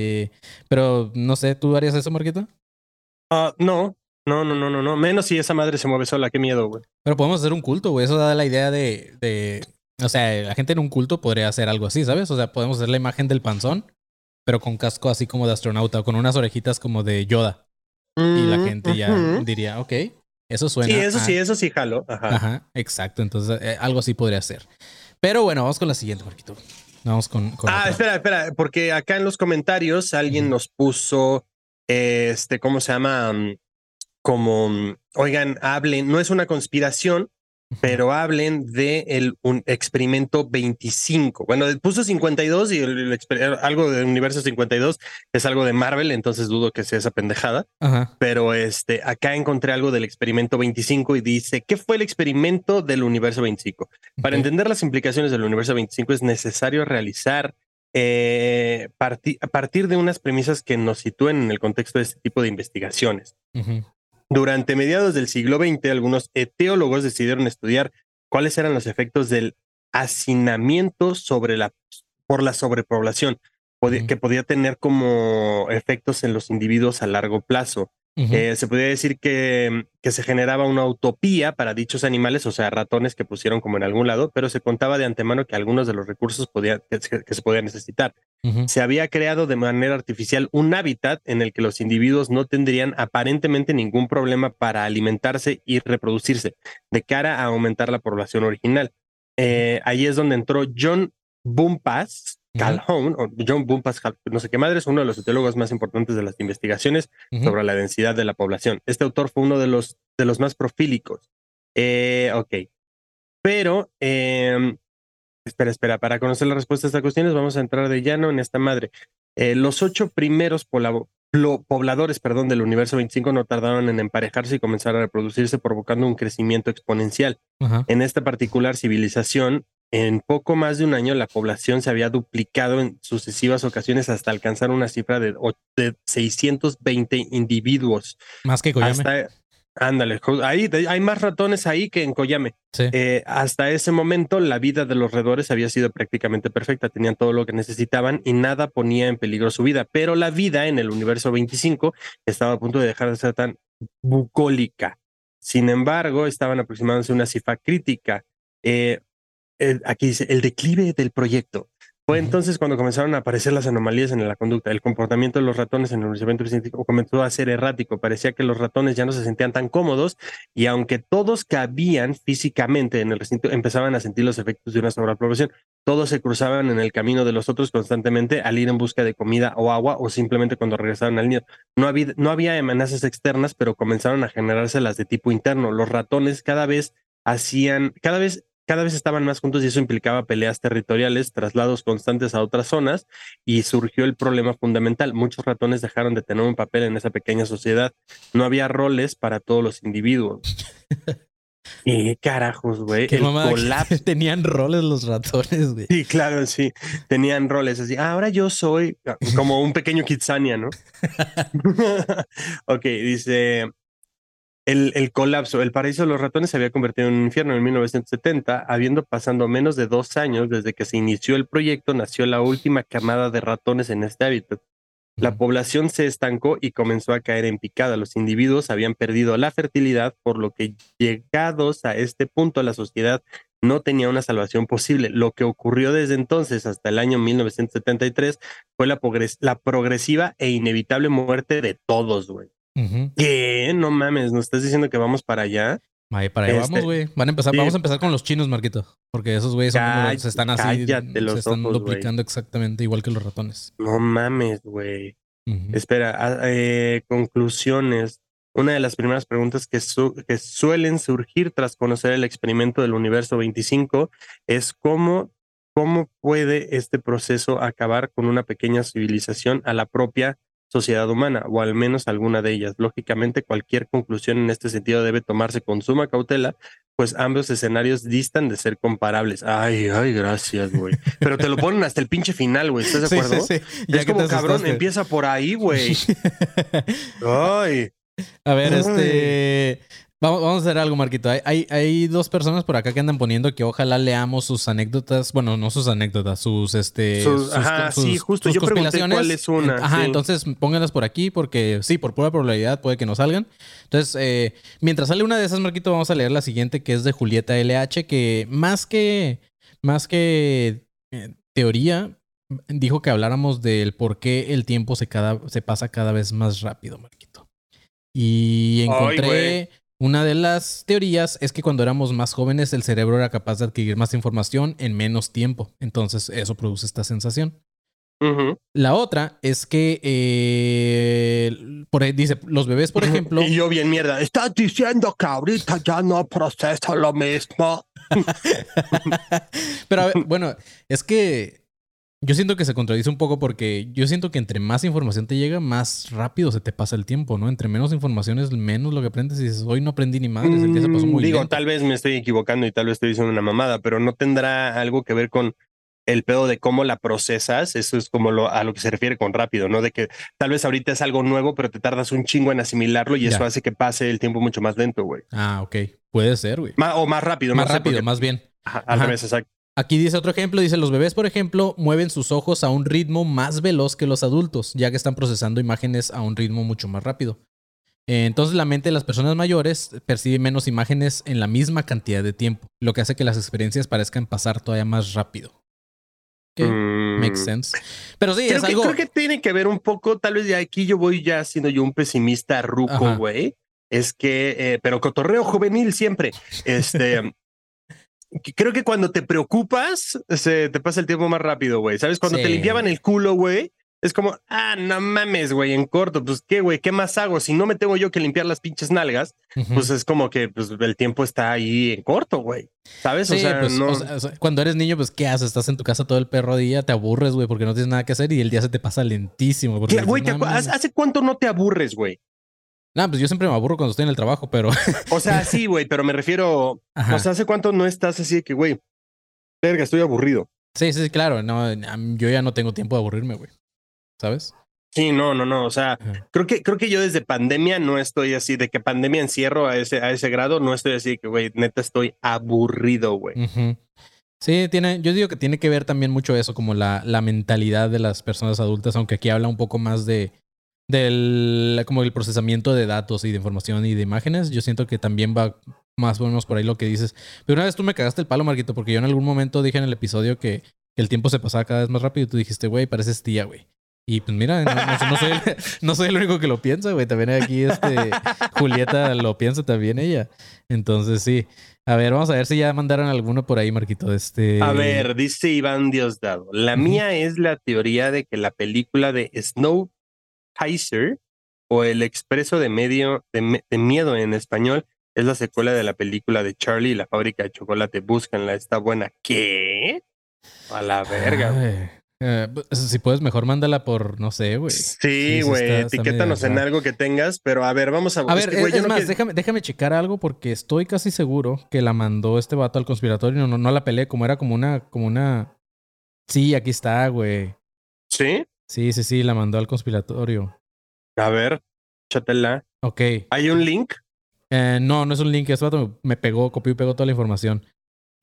Pero no sé, ¿tú harías eso, Marquito? Ah, no, no, no, no, no, no. Menos si esa madre se mueve sola. Qué miedo, güey. Pero podemos hacer un culto, güey. Eso da la idea de, de. O sea, la gente en un culto podría hacer algo así, ¿sabes? O sea, podemos hacer la imagen del panzón, pero con casco así como de astronauta o con unas orejitas como de Yoda. Y la Mm, gente ya diría, ok, eso suena. Sí, eso a- sí, eso sí, jalo. Ajá. Ajá, exacto. Entonces, eh, algo así podría ser. Pero bueno, vamos con la siguiente, Marquito. Vamos con. con Ah, otra. espera, espera, porque acá en los comentarios alguien nos puso, este, ¿cómo se llama? Mm, Como, mm, oigan, hablen, no es una conspiración, pero hablen de el un experimento 25. Bueno, puso 52 y el, el algo del universo 52 es algo de Marvel, entonces dudo que sea esa pendejada. Ajá. Pero este, acá encontré algo del experimento 25 y dice, ¿qué fue el experimento del universo 25? Para entender las implicaciones del universo 25 es necesario realizar eh, parti- a partir de unas premisas que nos sitúen en el contexto de este tipo de investigaciones. Durante mediados del siglo XX, algunos teólogos decidieron estudiar cuáles eran los efectos del hacinamiento sobre la, por la sobrepoblación, que podía tener como efectos en los individuos a largo plazo. Eh, se podría decir que, que se generaba una utopía para dichos animales, o sea, ratones que pusieron como en algún lado, pero se contaba de antemano que algunos de los recursos podía, que, se- que se podían necesitar. Se había creado de manera artificial un hábitat en el que los individuos no tendrían aparentemente ningún problema para alimentarse y reproducirse, de cara a aumentar la población original. Eh, ahí es donde entró John Bumpas Ujú. Calhoun, o John Bumpas, Cal- no sé qué madre, es uno de los teólogos más importantes de las investigaciones sobre la densidad de la población. Este autor fue uno de los, de los más profílicos. Eh, ok. Pero, eh, espera, espera, para conocer la respuesta a estas cuestiones, vamos a entrar de llano en esta madre. Eh, los ocho primeros pobladores perdón, del universo 25 no tardaron en emparejarse y comenzar a reproducirse, provocando un crecimiento exponencial. En esta particular civilización, en poco más de un año, la población se había duplicado en sucesivas ocasiones hasta alcanzar una cifra de, de 620 individuos. Más que Koyame. Hasta, ándale, ahí hay más ratones ahí que en Koyame. Sí. Eh, hasta ese momento, la vida de los roedores había sido prácticamente perfecta. Tenían todo lo que necesitaban y nada ponía en peligro su vida. Pero la vida en el universo 25 estaba a punto de dejar de ser tan bucólica. Sin embargo, estaban aproximándose a una cifra crítica. Eh, aquí dice el declive del proyecto. Fue entonces cuando comenzaron a aparecer las anomalías en la conducta. El comportamiento de los ratones en el universo 25 comenzó a ser errático. Parecía que los ratones ya no se sentían tan cómodos y aunque todos cabían físicamente en el recinto, empezaban a sentir los efectos de una sobrepoblación. Todos se cruzaban en el camino de los otros constantemente al ir en busca de comida o agua o simplemente cuando regresaban al nido. No había, no había amenazas externas, pero comenzaron a generarse las de tipo interno. Los ratones cada vez hacían, cada vez, cada vez estaban más juntos y eso implicaba peleas territoriales, traslados constantes a otras zonas y surgió el problema fundamental. Muchos ratones dejaron de tener un papel en esa pequeña sociedad. No había roles para todos los individuos. Y carajos, güey, el colapso. Tenían roles los ratones, güey. Sí, claro, sí. Tenían roles así. "Ah, ahora yo soy ah, como un pequeño Kitsania, ¿no? ok, dice el, el colapso. El paraíso de los ratones se había convertido en un infierno en 1970, habiendo pasado menos de dos años desde que se inició el proyecto, nació la última camada de ratones en este hábitat. La población se estancó y comenzó a caer en picada. Los individuos habían perdido la fertilidad, por lo que llegados a este punto la sociedad no tenía una salvación posible. Lo que ocurrió desde entonces hasta el año 1973 fue la, progres- la progresiva e inevitable muerte de todos, güey. ¿Qué? No mames, ¿nos estás diciendo que vamos para allá? Ahí para allá Este, vamos, güey. Van a empezar, sí. vamos a empezar con los chinos, Marquito. Porque esos güeyes se están así, los se están ojos, duplicando exactamente igual que los ratones. No mames, güey. Espera, ah, eh, conclusiones. Una de las primeras preguntas que, su- que suelen surgir tras conocer el experimento del universo 25 es cómo, cómo puede este proceso acabar con una pequeña civilización a la propia sociedad humana, o al menos alguna de ellas. Lógicamente, cualquier conclusión en este sentido debe tomarse con suma cautela, pues ambos escenarios distan de ser comparables. Ay, ay, gracias, güey. Pero te lo ponen hasta el pinche final, güey. ¿Estás de acuerdo? sí, sí. Ya es que como cabrón, empieza por ahí, güey. Ay. A ver, Ay. este. Vamos, vamos a hacer algo, Marquito. Hay, hay, hay dos personas por acá que andan poniendo que ojalá leamos sus anécdotas. Bueno, no sus anécdotas, sus este. Sus- ajá, sí, justo. Yo pregunté cuál es una, Ajá, sí. entonces pónganlas por aquí porque sí, por pura probabilidad puede que no salgan. Entonces, eh, mientras sale una de esas, Marquito, vamos a leer la siguiente que es de Julieta LH, que más que. Más que eh, teoría, dijo que habláramos del por qué el tiempo se, cada, se pasa cada vez más rápido, Marquito. Y encontré. Una de las teorías es que cuando éramos más jóvenes el cerebro era capaz de adquirir más información en menos tiempo. Entonces eso produce esta sensación. La otra es que eh, por ahí dice, los bebés, por ejemplo, Y yo bien mierda. Estás diciendo que ahorita ya no procesa lo mismo. Pero a ver, bueno, es que yo siento que se contradice un poco porque yo siento que entre más información te llega, más rápido se te pasa el tiempo, ¿no? Entre menos información es menos lo que aprendes y dices, hoy no aprendí ni madres, el día se pasó muy Mm, Digo, lento". tal vez me estoy equivocando y tal vez estoy diciendo una mamada, pero no tendrá algo que ver con el pedo de cómo la procesas. Eso es como lo, a lo que se refiere con rápido, ¿no? De que tal vez ahorita es algo nuevo, pero te tardas un chingo en asimilarlo y eso hace que pase el tiempo mucho más lento, güey. Ah, ok. Puede ser, güey. O más rápido, Más no rápido, porque- más bien. Ajá, al Ajá. revés, exacto. Aquí dice otro ejemplo, dice los bebés, por ejemplo, mueven sus ojos a un ritmo más veloz que los adultos, ya que están procesando imágenes a un ritmo mucho más rápido. Eh, Entonces la mente de las personas mayores percibe menos imágenes en la misma cantidad de tiempo, lo que hace que las experiencias parezcan pasar todavía más rápido. Ok, Mm. makes sense. Pero sí, Creo es que, algo... creo que tiene que ver un poco, tal vez de aquí yo voy ya siendo yo un pesimista ruco, güey. Es que, eh, pero cotorreo juvenil siempre. Este, creo que cuando te preocupas, se te pasa el tiempo más rápido, güey. ¿Sabes? Cuando te limpiaban el culo, güey, es como, ah, no mames, güey, en corto, pues qué, güey, ¿qué más hago? Si no me tengo yo que limpiar las pinches nalgas, pues es como que pues, el tiempo está ahí en corto, güey. ¿Sabes? Sí, o sea, pues, no. o sea, o sea, cuando eres niño, pues, ¿qué haces? Estás en tu casa todo el perro día, te aburres, güey, porque no tienes nada que hacer y el día se te pasa lentísimo. porque Claro, güey, dices, ¿te "No acu- mames". ¿hace cuánto no te aburres, güey? No, pues yo siempre me aburro cuando estoy en el trabajo, pero. O sea, sí, güey, pero me refiero, Ajá. o sea, ¿hace cuánto no estás así de que, güey, verga, estoy aburrido? sí, sí, claro. No, yo ya no tengo tiempo de aburrirme, güey. ¿Sabes? Sí, no, no, no, o sea, Ajá. creo que, creo que yo desde pandemia no estoy así, de que pandemia encierro a ese, a ese grado, no estoy así de que, güey, neta estoy aburrido, güey. Sí, tiene, yo digo que tiene que ver también mucho eso, como la, la mentalidad de las personas adultas, aunque aquí habla un poco más de del como el procesamiento de datos y de información y de imágenes. Yo siento que también va más o menos por ahí lo que dices. Pero una vez tú me cagaste el palo, Marquito, porque yo en algún momento dije en el episodio que el tiempo se pasaba cada vez más rápido y tú dijiste, güey, pareces tía, güey. Y pues mira, no, no- no soy, el, no soy el único que lo piensa, güey. También aquí este Julieta lo piensa también ella. Entonces sí. A ver, vamos a ver si ya mandaron alguno por ahí, Marquito. Este... A ver, dice Iván Diosdado. La mía es la teoría de que la película de Snow Kaiser o El Expreso de, medio, de, Miedo en español es la secuela de la película de Charlie y la fábrica de chocolate. Búscanla, está buena. ¿Qué? A la verga. eh, pues, si puedes, mejor mándala por, no sé, güey. Sí, güey, etiquétanos en algo que tengas, pero a ver, vamos a, A ver, es, no más, déjame, déjame checar algo porque estoy casi seguro que la mandó este vato al conspiratorio. No, no, no la peleé, como era como una, como una. Sí, aquí está, güey. Sí, Sí, sí, sí, la mandó al conspiratorio. a ver, chatela. Ok. ¿Hay un link? Eh, no, no es un link. Este vato me, me pegó, copió y pegó toda la información.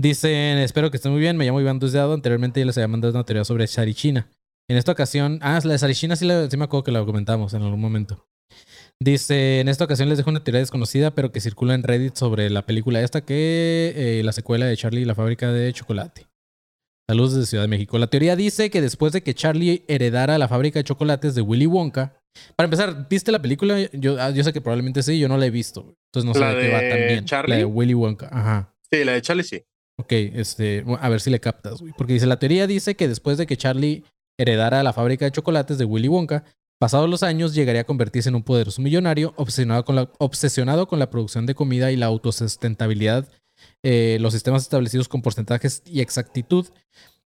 Dicen, espero que estén muy bien. Me llamo Iván Duzdeado. Anteriormente ya les había mandado una teoría sobre Sharichina. En esta ocasión, ah, la de Sharichina sí, la- sí me acuerdo que la comentamos en algún momento. Dice, en esta ocasión les dejo una teoría desconocida, pero que circula en Reddit sobre la película esta, que eh, la secuela de Charlie y la fábrica de chocolate. Saludos desde Ciudad de México. La teoría dice que después de que Charlie heredara la fábrica de chocolates de Willy Wonka, para empezar, ¿viste la película? Yo, ah, yo sé que probablemente sí, yo no la he visto. Entonces no sé ¿La de qué va bien. Charlie? La de Willy Wonka. Ajá. Sí, la de Charlie sí. Ok, este, a ver si le captas, güey. Porque dice, la teoría dice que después de que Charlie heredara la fábrica de chocolates de Willy Wonka, pasados los años llegaría a convertirse en un poderoso millonario obsesionado con la, obsesionado con la producción de comida y la autosustentabilidad, eh, los sistemas establecidos con porcentajes y exactitud,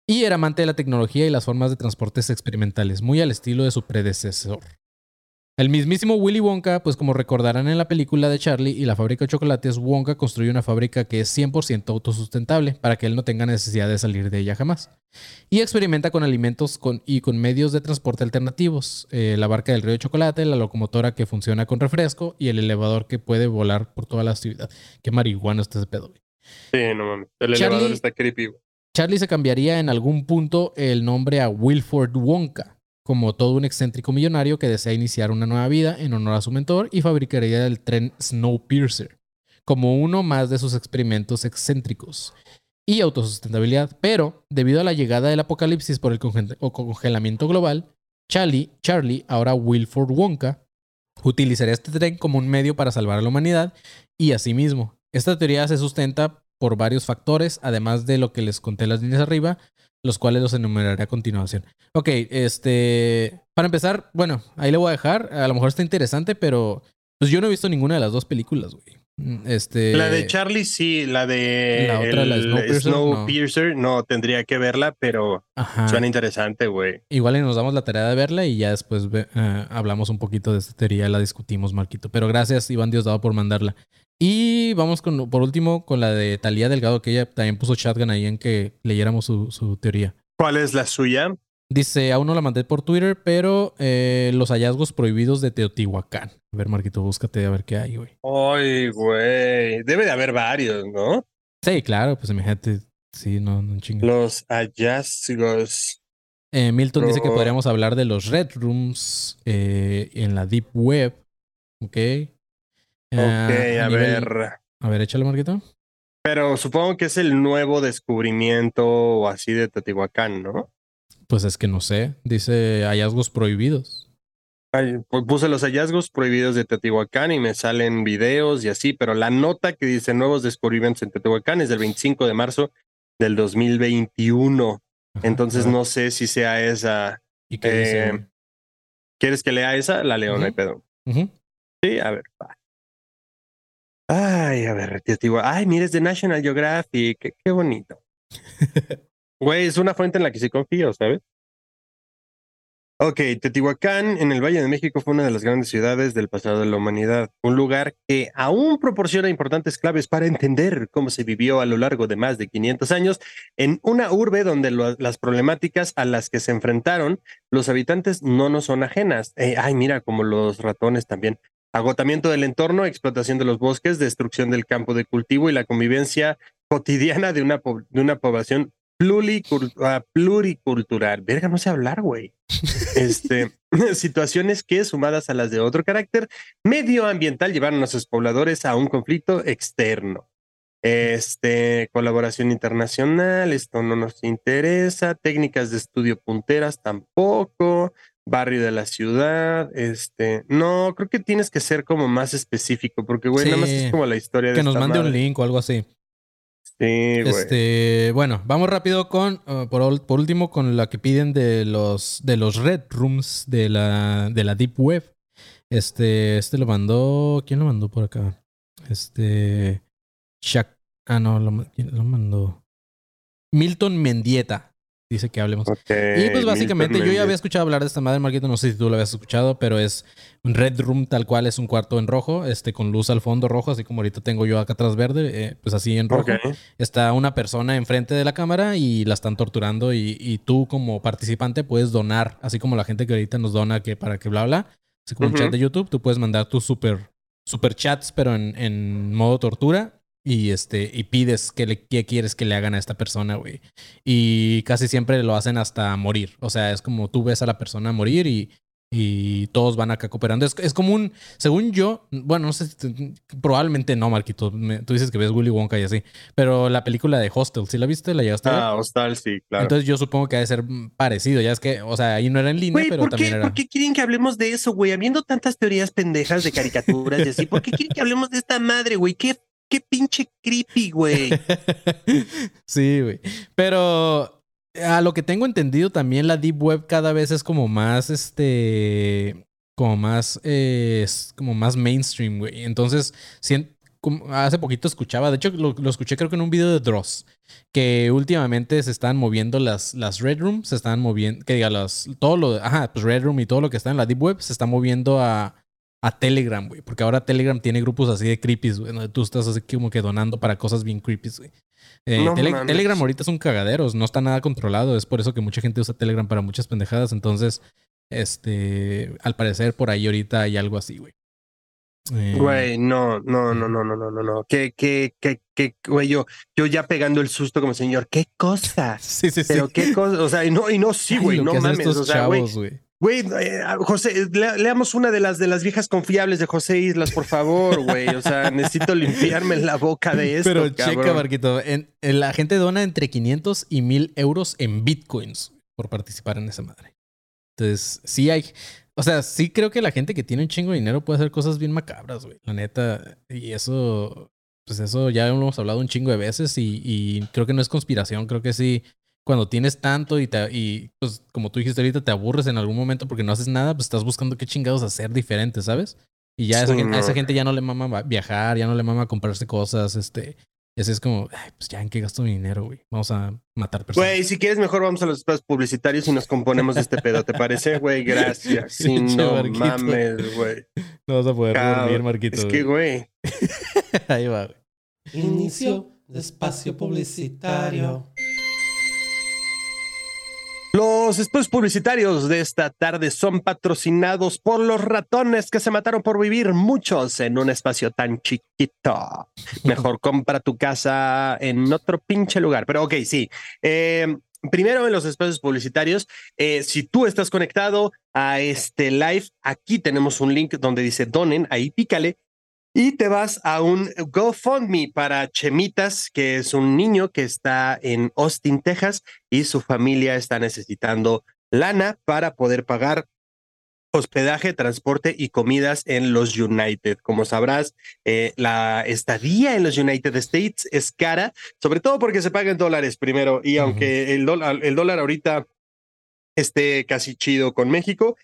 y era amante de la tecnología y las formas de transportes experimentales, muy al estilo de su predecesor. El mismísimo Willy Wonka, pues como recordarán en la película de Charlie y la fábrica de chocolates, Wonka construye una fábrica que es 100% autosustentable para que él no tenga necesidad de salir de ella jamás. Y experimenta con alimentos con, y con medios de transporte alternativos, eh, la barca del río de chocolate, la locomotora que funciona con refresco y el elevador que puede volar por toda la ciudad. Qué marihuana este pedo. Sí, no mames. El Charlie- elevador está creepy. güey. Charlie se cambiaría en algún punto el nombre a Wilford Wonka, como todo un excéntrico millonario que desea iniciar una nueva vida en honor a su mentor y fabricaría el tren Snowpiercer, como uno más de sus experimentos excéntricos y autosustentabilidad. Pero, debido a la llegada del apocalipsis por el conge- o congelamiento global, Charlie, Charlie, ahora Wilford Wonka, utilizaría este tren como un medio para salvar a la humanidad y a sí mismo. Esta teoría se sustenta por varios factores, además de lo que les conté en las líneas arriba, los cuales los enumeraré a continuación. Ok, este, para empezar, bueno, ahí le voy a dejar, a lo mejor está interesante, pero pues yo no he visto ninguna de las dos películas, güey. Mm, Este, La de Charlie sí, la de La otra, la de el Snowpiercer, no. Snowpiercer, no. tendría que verla, pero Ajá. suena interesante, güey. Igual y nos damos la tarea de verla y ya después ve- eh, hablamos un poquito de esta teoría, la discutimos, Marquito. Pero gracias, Iván Diosdado, por mandarla. Y vamos con, por último, con la de Talía Delgado, que ella también puso chatgun ahí en que leyéramos su, su teoría. ¿Cuál es la suya? Dice, aún no la mandé por Twitter, pero eh, los hallazgos prohibidos de Teotihuacán. A ver, Marquito, búscate a ver qué hay, güey. Ay, güey. Debe de haber varios, ¿no? Sí, claro, pues imagínate. Sí, no, no chingue. Los hallazgos. Eh, Milton dice que podríamos hablar de los Red Rooms eh, en la Deep Web. Ok. Ok, Ah, a nivel- ver. A ver, échale, Marquito. Pero supongo que es el nuevo descubrimiento o así de Teotihuacán, ¿no? Pues es que no sé. Dice hallazgos prohibidos. Ay, pu- puse los hallazgos prohibidos de Teotihuacán y me salen videos y así, pero la nota que dice nuevos descubrimientos en Teotihuacán es del 25 de marzo del 2021. Ajá, Entonces no sé si sea esa. ¿Y qué eh? ¿Quieres que lea esa? La leo, no hay pedo. Sí, a ver. va. Ay, a ver, Teotihuacán. Ay, mira, es de National Geographic. Qué, bonito. Güey, es una fuente en la que sí confío, ¿sabes? Ok, Teotihuacán en el Valle de México fue una de las grandes ciudades del pasado de la humanidad, un lugar que aún proporciona importantes claves para entender cómo se vivió a lo largo de más de 500 años en una urbe donde las problemáticas a las que se enfrentaron los habitantes no nos son ajenas. Eh, ay, mira, como los ratones también. Agotamiento del entorno, explotación de los bosques, destrucción del campo de cultivo y la convivencia cotidiana de una, po- de una población ah, pluricultural. Verga, no sé hablar, güey. Este, situaciones que, sumadas a las de otro carácter medioambiental, llevaron a sus pobladores a un conflicto externo. Este, colaboración internacional, esto no nos interesa. Técnicas de estudio punteras tampoco. Barrio de la ciudad, este, no, creo que tienes que ser como más específico, porque, güey, nada más es como la historia de Que nos esta mande un link o algo así. Sí, güey. Este, bueno, vamos rápido con, uh, por, último, con la que piden de los, de los Red Rooms de la, de la Deep Web. Este, este lo mandó, ¿quién lo mandó por acá? Este, Shak, ah, no, lo, ma- ¿quién lo mandó? Milton Mendieta. Dice que hablemos. Y pues básicamente yo ya había escuchado hablar de esta madre, Marquito, no sé si tú lo habías escuchado, pero es un Red Room tal cual, es un cuarto en rojo, este con luz al fondo rojo, así como ahorita tengo yo acá atrás verde, eh, pues así en rojo. Está una persona enfrente de la cámara y la están torturando y, y tú como participante puedes donar, así como la gente que ahorita nos dona que para que bla bla, así como un chat de YouTube, tú puedes mandar tus super, super chats, pero en, en modo tortura. Y este, y pides que le, qué quieres que le hagan a esta persona, güey. Y casi siempre lo hacen hasta morir. O sea, es como tú ves a la persona morir y, y todos van acá cooperando. Es, es como un, según yo, bueno, no sé, probablemente no, Marquito. tú dices que ves Willy Wonka y así, pero la película de Hostel, ¿sí la viste? ¿La llegaste Ah, Hostel, sí, claro. Entonces yo supongo que ha de ser parecido. Ya es que, o sea, ahí no era en línea, pero ¿por también qué, era. ¿Por qué quieren que hablemos de eso, güey? Habiendo tantas teorías pendejas de caricaturas y así, ¿por qué quieren que hablemos de esta madre, güey? ¿Qué, qué pinche creepy, güey? sí, güey. Pero a lo que tengo entendido también la deep web cada vez es como más este como más como más mainstream güey entonces hace poquito escuchaba de hecho lo, escuché creo que en un video de Dross que últimamente se están moviendo las las red rooms se están moviendo que diga las todo lo ajá pues red room y todo lo que está en la deep web se está moviendo a a Telegram, güey. Porque ahora Telegram tiene grupos así de creepy, güey. Donde tú estás así como que donando para cosas bien creepy, güey. Eh, Telegram ahorita es un cagadero, no está nada controlado. Es por eso que mucha gente usa Telegram para muchas pendejadas. Entonces, este, al parecer por ahí ahorita hay algo así, güey. Eh, güey, no, no, no, no, no, no, no, no. Que, que, que, que, güey, yo, yo ya pegando el susto como señor, qué cosa. Sí, sí, sí. Pero qué cosa, o sea, y no, y no, sí, güey, no mames. O sea, güey. Güey, eh, José, leamos una de las de las viejas confiables de José Islas, por favor, güey. O sea, necesito limpiarme la boca de esto. Pero checa, Marquito, en, la gente dona entre 500 y 1000 euros en bitcoins por participar en esa madre. Entonces, sí hay. O sea, sí creo que la gente que tiene un chingo de dinero puede hacer cosas bien macabras, güey. La neta. Y eso, pues eso ya lo hemos hablado un chingo de veces y, y creo que no es conspiración. Creo que sí cuando tienes tanto y, te, y pues como tú dijiste ahorita, te aburres en algún momento porque no haces nada, pues estás buscando qué chingados hacer diferente, ¿sabes? Y ya esa gente, a esa gente ya no le mama viajar, ya no le mama comprarse cosas, este... Y así es como, Ay, pues ya en qué gasto mi dinero, güey. Vamos a matar personas. Güey, si quieres mejor vamos a los espacios publicitarios y nos componemos de este pedo, ¿te parece, güey? Gracias. Sí, no mames, güey. No vas a poder dormir, Marquito. Es que, güey. Ahí va, güey. Inicio de espacio publicitario. Los espacios publicitarios de esta tarde son patrocinados por los ratones que se mataron por vivir muchos en un espacio tan chiquito. Mejor compra tu casa en otro pinche lugar. Pero ok, sí. Eh, primero en los espacios publicitarios, eh, si tú estás conectado a este live, aquí tenemos un link donde dice donen, ahí pícale y te vas a un GoFundMe para Chemitas, que es un niño que está en Austin, Texas, y su familia está necesitando lana para poder pagar hospedaje, transporte y comidas en los United. Como sabrás, eh, la estadía en los United States es cara, sobre todo porque se paga en dólares primero, y aunque el, dólar, el dólar ahorita esté casi chido con México,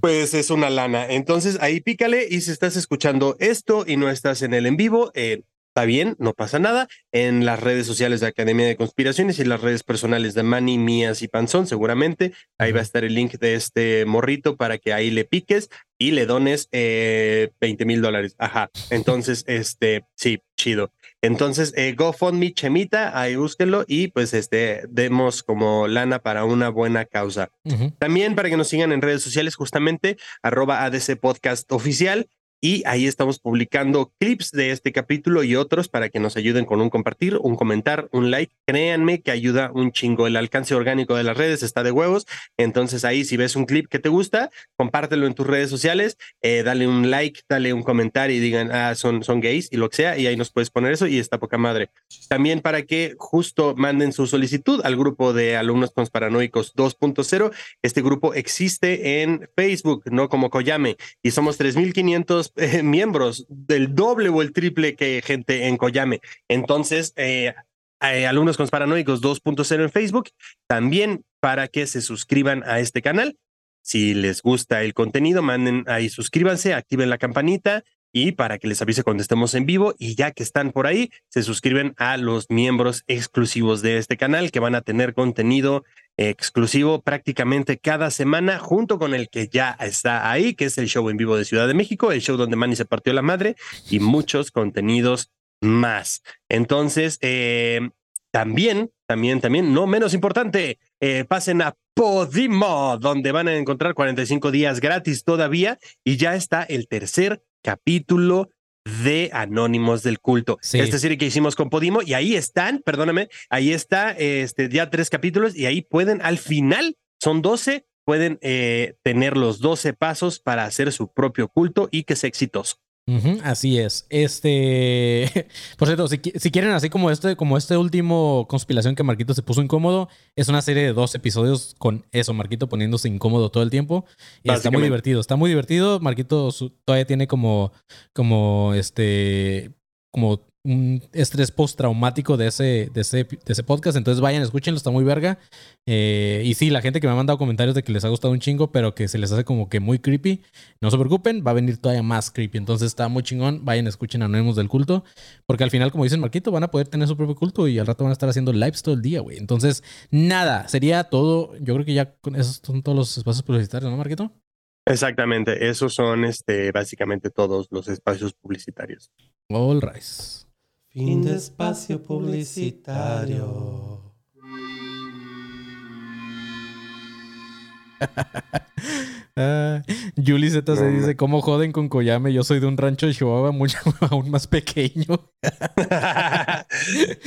pues es una lana. Entonces ahí pícale y si estás escuchando esto y no estás en el en vivo, eh, está bien, no pasa nada. En las redes sociales de Academia de Conspiraciones y las redes personales de Manny, Mías y Panzón, seguramente ahí va a estar el link de este morrito para que ahí le piques y le dones eh, 20 mil dólares. Ajá. Entonces, este, sí, chido. Entonces, eh, GoFundMe Chemita, ahí búsquenlo y pues este, demos como lana para una buena causa. También para que nos sigan en redes sociales, justamente, arroba ADC Podcast Oficial y ahí estamos publicando clips de este capítulo y otros para que nos ayuden con un compartir, un comentar, un like. Créanme que ayuda un chingo. El alcance orgánico de las redes está de huevos. Entonces ahí si ves un clip que te gusta, compártelo en tus redes sociales, eh, dale un like, dale un comentario y digan, ah, son, son gays y lo que sea. Y ahí nos puedes poner eso y está poca madre. También para que justo manden su solicitud al grupo de alumnos paranoicos 2.0. Este grupo existe en Facebook, no como Koyame, y somos 3500 eh, miembros, del doble o el triple que gente en Coyame. Entonces, eh, alumnos con paranoicos 2.0 en Facebook, también para que se suscriban a este canal. Si les gusta el contenido, manden ahí, suscríbanse, activen la campanita y para que les avise cuando estemos en vivo. Y ya que están por ahí, se suscriben a los miembros exclusivos de este canal que van a tener contenido exclusivo prácticamente cada semana, junto con el que ya está ahí, que es el show en vivo de Ciudad de México, el show donde Manny se partió la madre y muchos contenidos más. Entonces, eh, también, también, también, no menos importante, eh, pasen a Podimo, donde van a encontrar 45 días gratis todavía y ya está el tercer capítulo de Anónimos del Culto. Esta serie que hicimos con Podimo y ahí están, perdóname, ahí está este, ya tres capítulos y ahí pueden al final, son 12, pueden eh, tener los 12 pasos para hacer su propio culto y que sea exitoso. Así es. Este, por cierto, si, si quieren así como este, como este último conspiración que Marquito se puso incómodo, es una serie de dos episodios con eso, Marquito poniéndose incómodo todo el tiempo. Y está muy divertido, está muy divertido. Marquito su- todavía tiene como, como este, como un estrés postraumático de ese, de ese, de ese podcast. Entonces vayan, escúchenlo, está muy verga. Eh, y sí, la gente que me ha mandado comentarios de que les ha gustado un chingo, pero que se les hace como que muy creepy. No se preocupen, va a venir todavía más creepy. Entonces está muy chingón. Vayan, escuchen Anónimos del Culto. Porque al final, como dice Marquito, van a poder tener su propio culto y al rato van a estar haciendo lives todo el día, güey. Entonces, nada, sería todo. Yo creo que ya con esos son todos los espacios publicitarios, ¿no, Marquito? Exactamente, esos son este, básicamente todos los espacios publicitarios. All rise. Fin de espacio publicitario. Ah, Julie Z se No, dice: ¿Cómo joden con Koyame? Yo soy de un rancho de Chihuahua mucho aún más pequeño.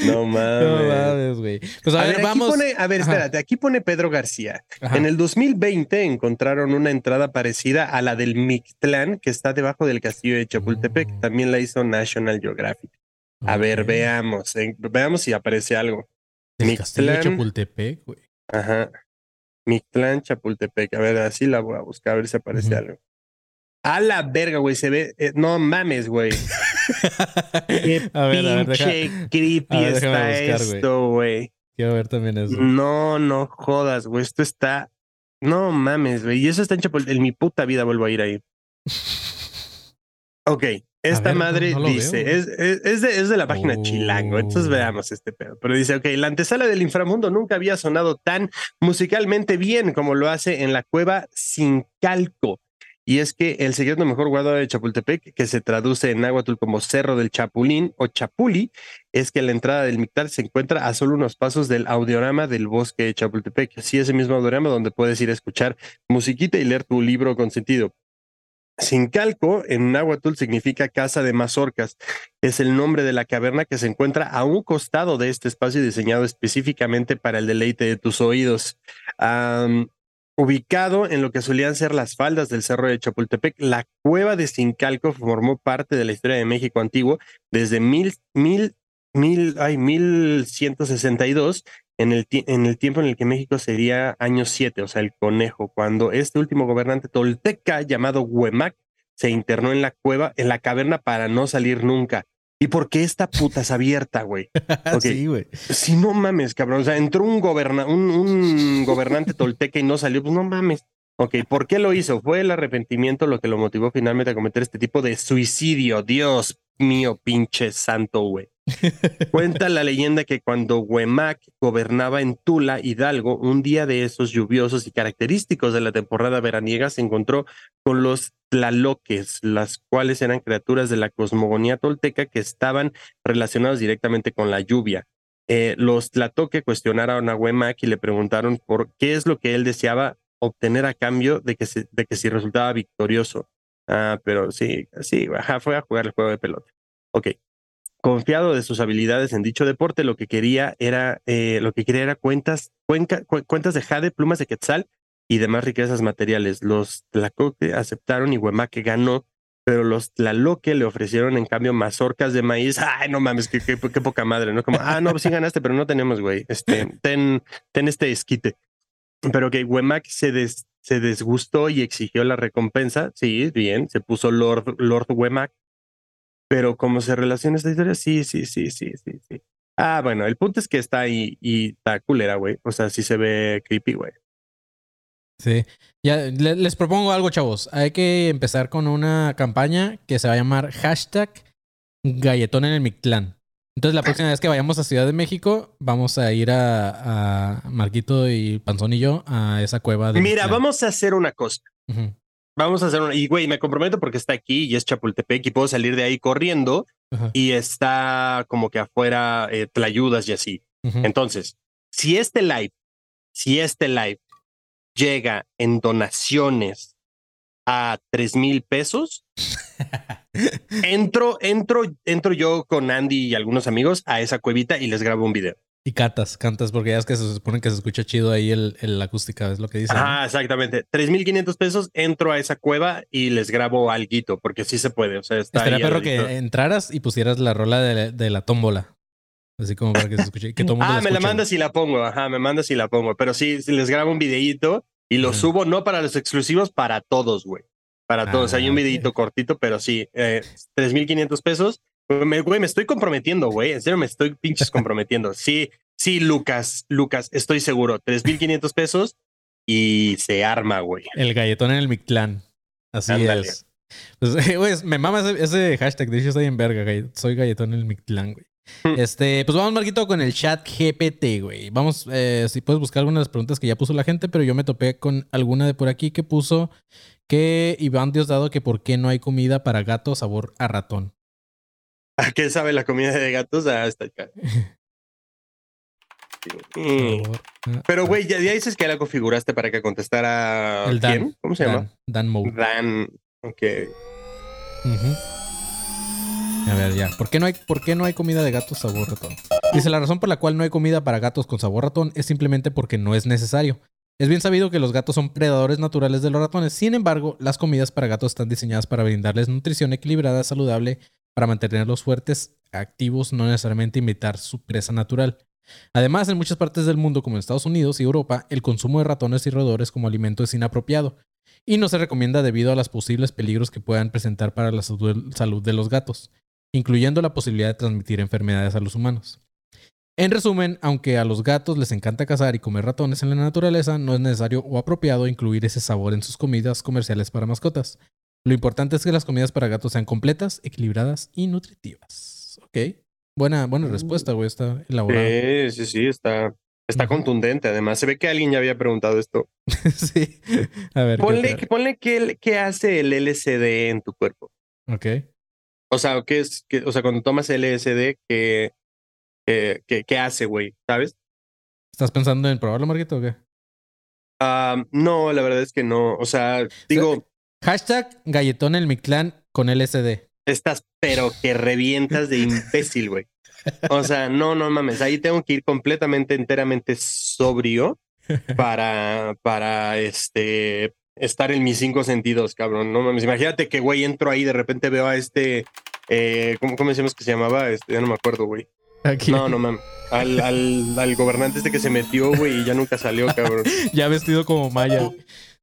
no mames. No mames, güey. Pues a, A ver, ver, aquí vamos. pone, a ver, Ajá. espérate, aquí pone Pedro García. Ajá. En el 2020 encontraron una entrada parecida a la del Mictlán que está debajo del castillo de Chapultepec. Oh. También la hizo National Geographic. A ver, veamos, eh, veamos si aparece algo. El castillo de Mictlán. Chapultepec, güey. Ajá. Mictlán, Chapultepec. A ver, así la voy a buscar, a ver si aparece algo. A la verga, güey, se ve. eh, no mames, güey. Qué a ver, a ver, deja- pinche creepy a ver, déjame está buscar, esto, güey. Quiero ver también eso. No, no jodas, güey. Esto está. No mames, güey. Y eso está en Chapultepec. En mi puta vida vuelvo a ir ahí. Ok, esta ver, madre no dice, es, es, es de, es de la página Oh. Chilango, entonces veamos este pedo. Pero dice, ok, la antesala del inframundo nunca había sonado tan musicalmente bien como lo hace en la cueva sin calco. Y es que el secreto mejor guardado de Chapultepec, que se traduce en náhuatl como Cerro del Chapulín o Chapuli, es que la entrada del Mictal se encuentra a solo unos pasos del audiorama del bosque de Chapultepec. Sí, ese mismo audiorama donde puedes ir a escuchar musiquita y leer tu libro con sentido. Sincalco en náhuatl significa casa de mazorcas. Es el nombre de la caverna que se encuentra a un costado de este espacio diseñado específicamente para el deleite de tus oídos. Ubicado en lo que solían ser las faldas del Cerro de Chapultepec, la cueva de Sincalco formó parte de la historia de México antiguo desde mil, mil, mil, ay, 1162 en el, en el tiempo en el que México sería año 7, o sea, el conejo, cuando este último gobernante tolteca llamado Huemac se internó en la cueva, en la caverna para no salir nunca. ¿Y por qué esta puta es abierta, güey? Sí, güey. Si no mames, cabrón. O sea, entró un, goberna un, un gobernante tolteca y no salió, pues no mames. Ok, ¿por qué lo hizo? Fue el arrepentimiento lo que lo motivó finalmente a cometer este tipo de suicidio. Dios mío, pinche santo, güey. Cuenta la leyenda que cuando Huemac gobernaba en Tula, Hidalgo, un día de esos lluviosos y característicos de la temporada veraniega, se encontró con los tlaloques, las cuales eran criaturas de la cosmogonía tolteca que estaban relacionados directamente con la lluvia. Eh, los tlatoque cuestionaron a Huemac y le preguntaron por qué es lo que él deseaba obtener a cambio de que, de que si resultaba victorioso. Ah, pero sí, sí, ajá, fue a jugar el juego de pelota. Ok. Confiado de sus habilidades en dicho deporte, lo que quería era, eh, lo que quería era cuentas, cuenca- cu- cuentas de jade, plumas de quetzal y demás riquezas materiales. Los tlacoque aceptaron y Huemaque ganó, pero los tlaloque le ofrecieron en cambio mazorcas de maíz. Ay, no mames, qué, qué, qué poca madre, ¿no? Como, ah, no, sí ganaste, pero no tenemos, güey. Este, ten, ten este esquite. Pero que Huemac se, des- se desgustó y exigió la recompensa. Sí, bien, se puso Lord, Lord. Pero cómo se relaciona esta historia, sí, sí, sí, sí, sí, sí. Ah, bueno, el punto es que está ahí y está culera, güey. O sea, sí se ve creepy, güey. Sí. Ya, le- les propongo algo, chavos. Hay que empezar con una campaña que se va a llamar hashtag galletón en el Mictlán. Entonces, la próxima vez que vayamos a Ciudad de México, vamos a ir a, a Marquito y Panzón y yo a esa cueva de. Mira, Mictlán. vamos a hacer una cosa. Ujú, Vamos a hacer una. Y, güey, me comprometo porque está aquí y es Chapultepec y puedo salir de ahí corriendo ajá, y está como que afuera eh, Tlayudas y así. ujú. Entonces, si este live, si este live llega en donaciones a tres mil pesos, entro, entro, entro yo con Andy y algunos amigos a esa cuevita y les grabo un video. Y cantas, cantas, porque ya es que se supone que se escucha chido ahí el, acústica, es lo que dice. ¿no? Ajá, exactamente. 3.500 pesos, entro a esa cueva y les grabo alguito, porque sí se puede. O sea, está Estaría perro que entraras y pusieras la rola de, de la tómbola. Así como para que se escuche. Que todo mundo Ah, me la mandas y la pongo. Ajá, me mandas y la pongo. Pero sí, les grabo un videíto y lo subo no para los exclusivos, para todos, güey. Para todos. Hay Ah, un ok. videíto cortito, pero sí, eh, 3.500 pesos. Me, güey, me estoy comprometiendo, güey. En serio, me estoy pinches comprometiendo. Sí, sí, Lucas, Lucas, estoy seguro. 3.500 pesos y se arma, güey. El galletón en el Mictlán. Así Ándale. es. Pues, güey, me mama ese, ese hashtag. De hecho, estoy en verga. galle- Soy galletón en el Mictlán, güey. Este, pues vamos, Marquito, con el chat GPT, güey. Vamos, eh, si puedes buscar algunas de las preguntas que ya puso la gente, pero yo me topé con alguna de por aquí que puso que Iván Diosdado que por qué no hay comida para gato sabor a ratón. ¿A qué sabe la comida de gatos? Ah, está acá. Mm. Pero, güey, ya, ya dices que la configuraste para que contestara. El Dan. ¿Quién? ¿Cómo se llama? Dan, Moe. Dan. Ok. Ujú. A ver, ya. ¿Por qué, no hay, ¿Por qué no hay comida de gatos sabor ratón? Dice, la razón por la cual no hay comida para gatos con sabor ratón es simplemente porque no es necesario. Es bien sabido que los gatos son predadores naturales de los ratones. Sin embargo, las comidas para gatos están diseñadas para brindarles nutrición equilibrada, saludable, para mantenerlos fuertes, activos, no necesariamente imitar su presa natural. Además, en muchas partes del mundo, como en Estados Unidos y Europa, el consumo de ratones y roedores como alimento es inapropiado y no se recomienda debido a los posibles peligros que puedan presentar para la salud salud de los gatos, incluyendo la posibilidad de transmitir enfermedades a los humanos. En resumen, aunque a los gatos les encanta cazar y comer ratones en la naturaleza, no es necesario o apropiado incluir ese sabor en sus comidas comerciales para mascotas. Lo importante es que las comidas para gatos sean completas, equilibradas y nutritivas. ¿Ok? Buena, buena respuesta, güey. Está elaborada. Sí, sí, sí, está, está contundente. Además, se ve que alguien ya había preguntado esto. sí. A ver. ¿qué Ponle, ponle qué, qué hace el LSD en tu cuerpo. Ok. O sea, ¿qué es? qué- o sea, cuando tomas LSD, ¿qué, qué, qué- qué hace, güey? ¿Sabes? ¿Estás pensando en probarlo, Marquito, o qué? Ah, no, la verdad es que no. O sea, digo, Hashtag galletón el Mictlán con LSD. estás pero que revientas de imbécil, güey. O sea, no, no mames. Ahí tengo que ir completamente, enteramente sobrio para, para este estar en mis cinco sentidos, cabrón. No mames. Imagínate que, güey, entro ahí, de repente veo a este. Eh, ¿cómo, ¿Cómo decimos que se llamaba? Este, ya no me acuerdo, güey. Aquí. No, no mames. Al, al, al gobernante este que se metió, güey, y ya nunca salió, cabrón. ya vestido como Maya.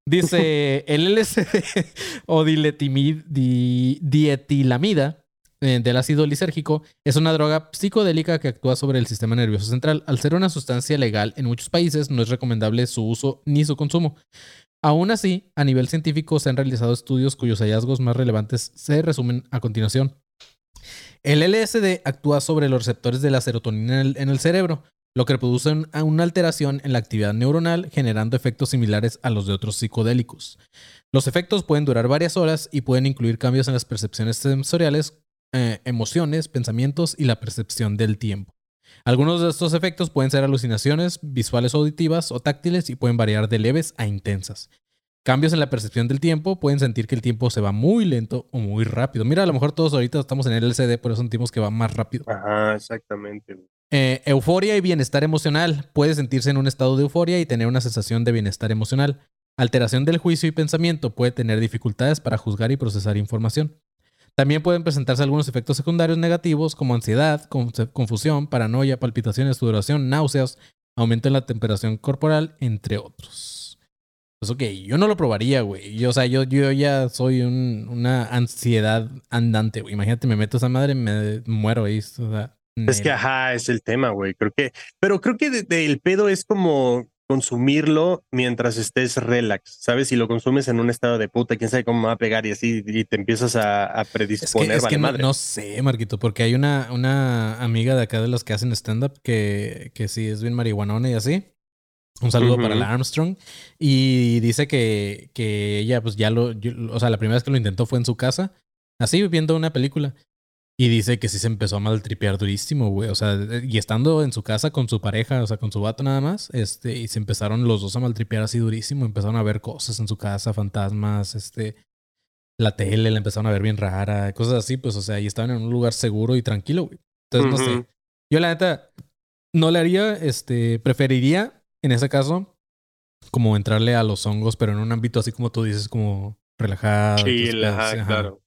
Dice, el LSD o diletimid- di- dietilamida eh, del ácido lisérgico es una droga psicodélica que actúa sobre el sistema nervioso central. Al ser una sustancia legal en muchos países, no es recomendable su uso ni su consumo. Aún así, a nivel científico se han realizado estudios cuyos hallazgos más relevantes se resumen a continuación. El LSD actúa sobre los receptores de la serotonina en el, cerebro, lo que produce una alteración en la actividad neuronal, generando efectos similares a los de otros psicodélicos. Los efectos pueden durar varias horas y pueden incluir cambios en las percepciones sensoriales, eh, emociones, pensamientos y la percepción del tiempo. Algunos de estos efectos pueden ser alucinaciones visuales auditivas o táctiles y pueden variar de leves a intensas. Cambios en la percepción del tiempo pueden sentir que el tiempo se va muy lento o muy rápido. Mira, a lo mejor todos ahorita estamos en el LCD, por eso sentimos que va más rápido. Ajá, exactamente. Eh, euforia y bienestar emocional. Puede sentirse en un estado de euforia y tener una sensación de bienestar emocional. Alteración del juicio y pensamiento. Puede tener dificultades para juzgar y procesar información. También pueden presentarse algunos efectos secundarios negativos como ansiedad, con- confusión, paranoia, palpitaciones, sudoración, náuseas, aumento en la temperatura corporal, entre otros. Pues ok, yo no lo probaría, güey. Yo, o sea, yo, yo ya soy un- una ansiedad andante, güey. Imagínate, me meto esa madre y me muero ahí. O sea, Es que, ajá, es el tema, güey. Creo que, pero creo que de- de- el pedo es como consumirlo mientras estés relax, ¿sabes? Si lo consumes en un estado de puta, quién sabe cómo va a pegar y así, y te empiezas a, a Es que, predisponer, es vale que madre. no sé, Marquito, porque hay una, una amiga de acá de los que hacen stand-up que, que sí es bien marihuanona y así. Un saludo para la Armstrong. Y dice que, que ella, pues ya lo, yo- o sea, la primera vez que lo intentó fue en su casa, así viendo una película. Y dice que sí se empezó a maltripear durísimo, güey. O sea, y estando en su casa con su pareja, o sea, con su vato nada más, este, y se empezaron los dos a maltripear así durísimo. Empezaron a ver cosas en su casa, fantasmas, este, la tele la empezaron a ver bien rara, cosas así, pues, o sea, y estaban en un lugar seguro y tranquilo, güey. Entonces, no sé. Yo, la neta, no le haría, este, preferiría, en ese caso, como entrarle a los hongos, pero en un ámbito así como tú dices, como relajado. Chill, ajá. claro.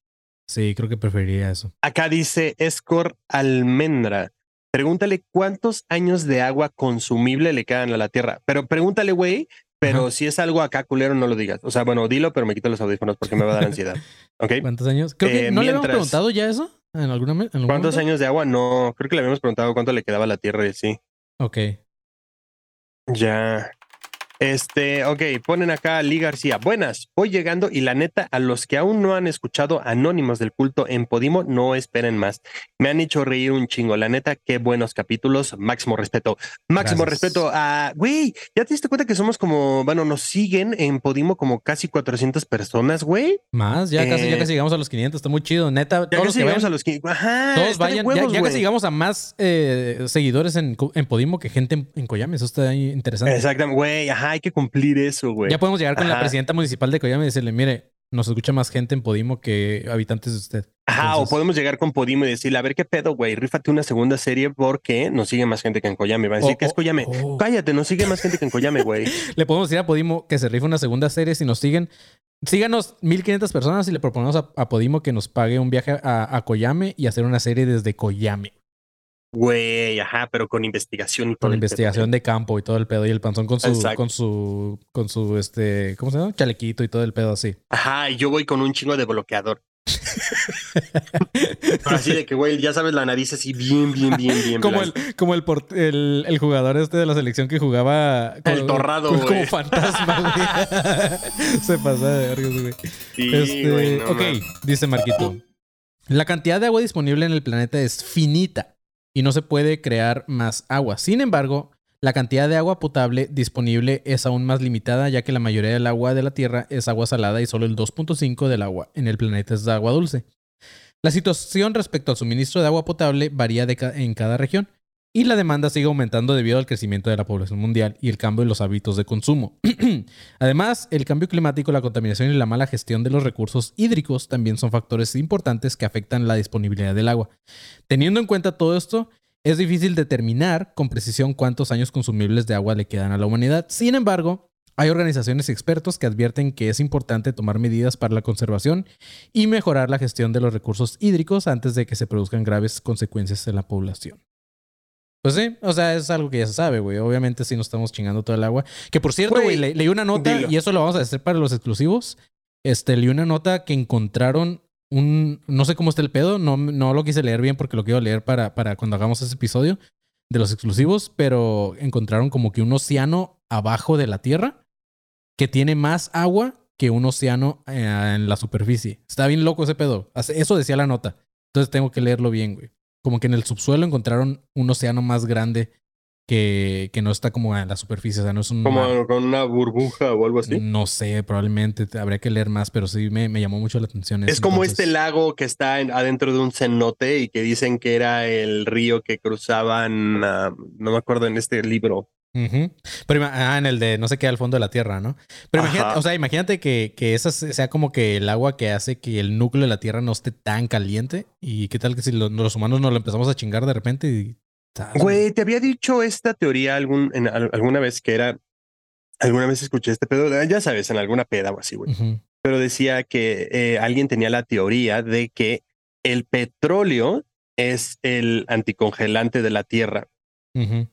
Sí, creo que preferiría eso. Acá dice Escor Almendra. Pregúntale cuántos años de agua consumible le quedan a la Tierra. Pero pregúntale, güey, pero Ajá. si es algo acá culero, no lo digas. O sea, bueno, dilo, pero me quito los audífonos porque me va a dar ansiedad. ¿Ok? ¿Cuántos años? Creo que Eh, no le habíamos preguntado ya eso. ¿En alguna en algún ¿Cuántos momento? años de agua? No, creo que le habíamos preguntado cuánto le quedaba a la Tierra y sí. Ok. Ya. Este, ok, ponen acá a Lee García. Buenas, voy llegando y la neta, a los que aún no han escuchado Anónimos del Culto en Podimo, no esperen más. Me han hecho reír un chingo. La neta, qué buenos capítulos. Máximo respeto. Máximo Gracias. respeto a. Güey, ¿ya te diste cuenta que somos como. Bueno, nos siguen en Podimo como casi 400 personas, güey? Más, ya casi, ya Eh, casi llegamos a los 500. Está muy chido. Neta, Ya todos los casi que llegamos a los que. Ajá. todos vayan. huevos, ya, ya casi llegamos a más eh, seguidores en, en Podimo que gente en, en Coyame. Eso está interesante. Exactamente, güey. Ajá, hay que cumplir eso, güey. Ya podemos llegar con la presidenta municipal de Coyame y decirle, mire, nos escucha más gente en Podimo que habitantes de usted. Ajá, o podemos llegar con Podimo y decirle, a ver qué pedo, güey, rífate una segunda serie porque nos sigue más gente que en Coyame. Va a decir que es o- Coyame. o- Cállate, nos sigue más gente que en Coyame, güey. Le podemos decir a Podimo que se rife una segunda serie si nos siguen. Síganos 1500 personas y le proponemos a, a Podimo que nos pague un viaje a, a Coyame y hacer una serie desde Coyame. Güey, ajá, pero con investigación y todo. Con pedo, investigación de campo y todo el pedo. Y el panzón con su, Exacto. con su, con su, este, ¿cómo se llama? Chalequito y todo el pedo así. Ajá, y yo voy con un chingo de bloqueador. Pero así de que, güey, ya sabes, la nariz así bien, bien, bien, bien. Como blanca. el, como el, port- el, el jugador este de la selección que jugaba con- El torrado, con- como fantasma, güey. Se pasa de vergas, güey. Sí, Este, güey, no ok, dice Marquito. La cantidad de agua disponible en el planeta es finita y no se puede crear más agua. Sin embargo, la cantidad de agua potable disponible es aún más limitada ya que la mayoría del agua de la Tierra es agua salada y solo el 2.5 del agua en el planeta es agua dulce. La situación respecto al suministro de agua potable varía en cada región y la demanda sigue aumentando debido al crecimiento de la población mundial y el cambio en los hábitos de consumo. Además, el cambio climático, la contaminación y la mala gestión de los recursos hídricos también son factores importantes que afectan la disponibilidad del agua. Teniendo en cuenta todo esto, es difícil determinar con precisión cuántos años consumibles de agua le quedan a la humanidad. Sin embargo, hay organizaciones y expertos que advierten que es importante tomar medidas para la conservación y mejorar la gestión de los recursos hídricos antes de que se produzcan graves consecuencias en la población. Pues sí, o sea, es algo que ya se sabe, güey. Obviamente sí nos estamos chingando todo el agua. Que por cierto, Güey, güey, le- leí una nota dilo. y eso lo vamos a hacer para los exclusivos. Este, leí una nota que encontraron un... No sé cómo está el pedo, no, no lo quise leer bien porque lo quiero leer para, para cuando hagamos ese episodio de los exclusivos, pero encontraron como que un océano abajo de la Tierra que tiene más agua que un océano eh, en la superficie. Está bien loco ese pedo. Eso decía la nota. Entonces tengo que leerlo bien, güey. Como que en el subsuelo encontraron un océano más grande que, que no está como en la superficie. O sea, no es un... Como con una burbuja o algo así. No sé, probablemente te- habría que leer más, pero sí me, me llamó mucho la atención. Es como Entonces, este lago que está en- adentro de un cenote y que dicen que era el río que cruzaban, ah, no me acuerdo en este libro. Ujú. Pero ah, en el de no sé qué al fondo de la Tierra, ¿no? Pero Ajá. imagínate, o sea, imagínate que, que esa se- sea como que el agua que hace que el núcleo de la Tierra no esté tan caliente. ¿Y qué tal que si lo- los humanos nos lo empezamos a chingar de repente y... Güey, te había dicho esta teoría algún, en, al- alguna vez que era, alguna vez escuché este pedo, ya sabes, en alguna peda o así, güey. Pero decía que eh, alguien tenía la teoría de que el petróleo es el anticongelante de la Tierra Ujú.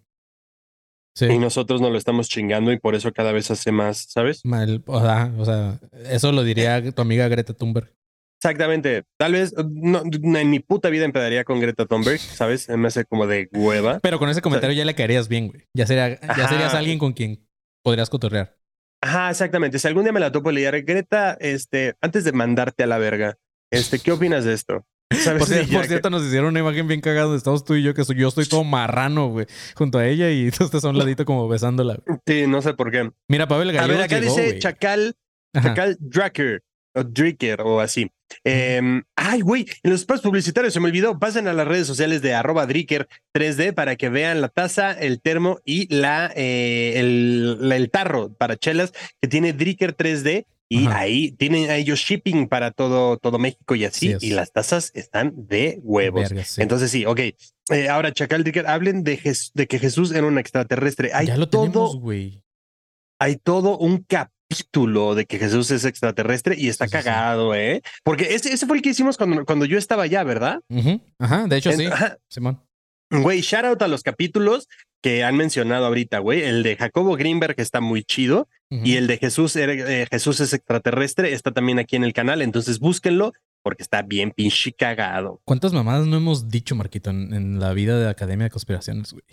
Sí. y nosotros nos lo estamos chingando y por eso cada vez hace más, ¿sabes? Mal- o, sea, o sea, eso lo diría tu amiga Greta Thunberg. Exactamente. Tal vez no, en mi puta vida empezaría con Greta Thunberg, ¿sabes? Me hace como de hueva. Pero con ese comentario ya le caerías bien, güey. Ya, sería, ya serías alguien con quien podrías cotorrear. Ajá, exactamente. Si algún día me la topo leer, Greta, este, antes de mandarte a la verga, este, ¿qué opinas de esto? ¿Sabes? Por, cierto, nos hicieron una imagen bien cagada donde estamos tú y yo, que soy- yo estoy todo marrano, güey, junto a ella y tú estás a un ladito como besándola. güey. Sí, no sé por qué. Mira, Pavel A Gallegos ver, acá llegó, dice güey. Chacal. Chacal Dracker, o Dricker, o así. Em, ay, güey, en los espacios publicitarios se me olvidó. Pasen a las redes sociales de arroba Dricker 3D para que vean la taza, el termo y la, eh, el, la- el tarro para chelas que tiene Dricker 3D. Y Ajá. ahí tienen a ellos shipping para todo, todo México y así, y las tasas están de huevos. Verga, sí. Entonces sí, ok. Eh, ahora, Chacal Dicker, hablen de, de que Jesús era un extraterrestre. Hay ya lo todo, tenemos, güey. hay todo un capítulo de que Jesús es extraterrestre y está Sí, sí, sí. cagado, ¿eh? Porque ese, ese fue el que hicimos cuando, cuando yo estaba allá, ¿verdad? Ajá, de hecho En- sí. Simón. Güey, shout out a los capítulos que han mencionado ahorita, güey. El de Jacobo Greenberg está muy chido y el de Jesús, era- eh, Jesús es extraterrestre está también aquí en el canal. Entonces búsquenlo porque está bien pinche cagado. ¿Cuántas mamadas no hemos dicho, Marquito, en, en la vida de la Academia de Conspiraciones, güey?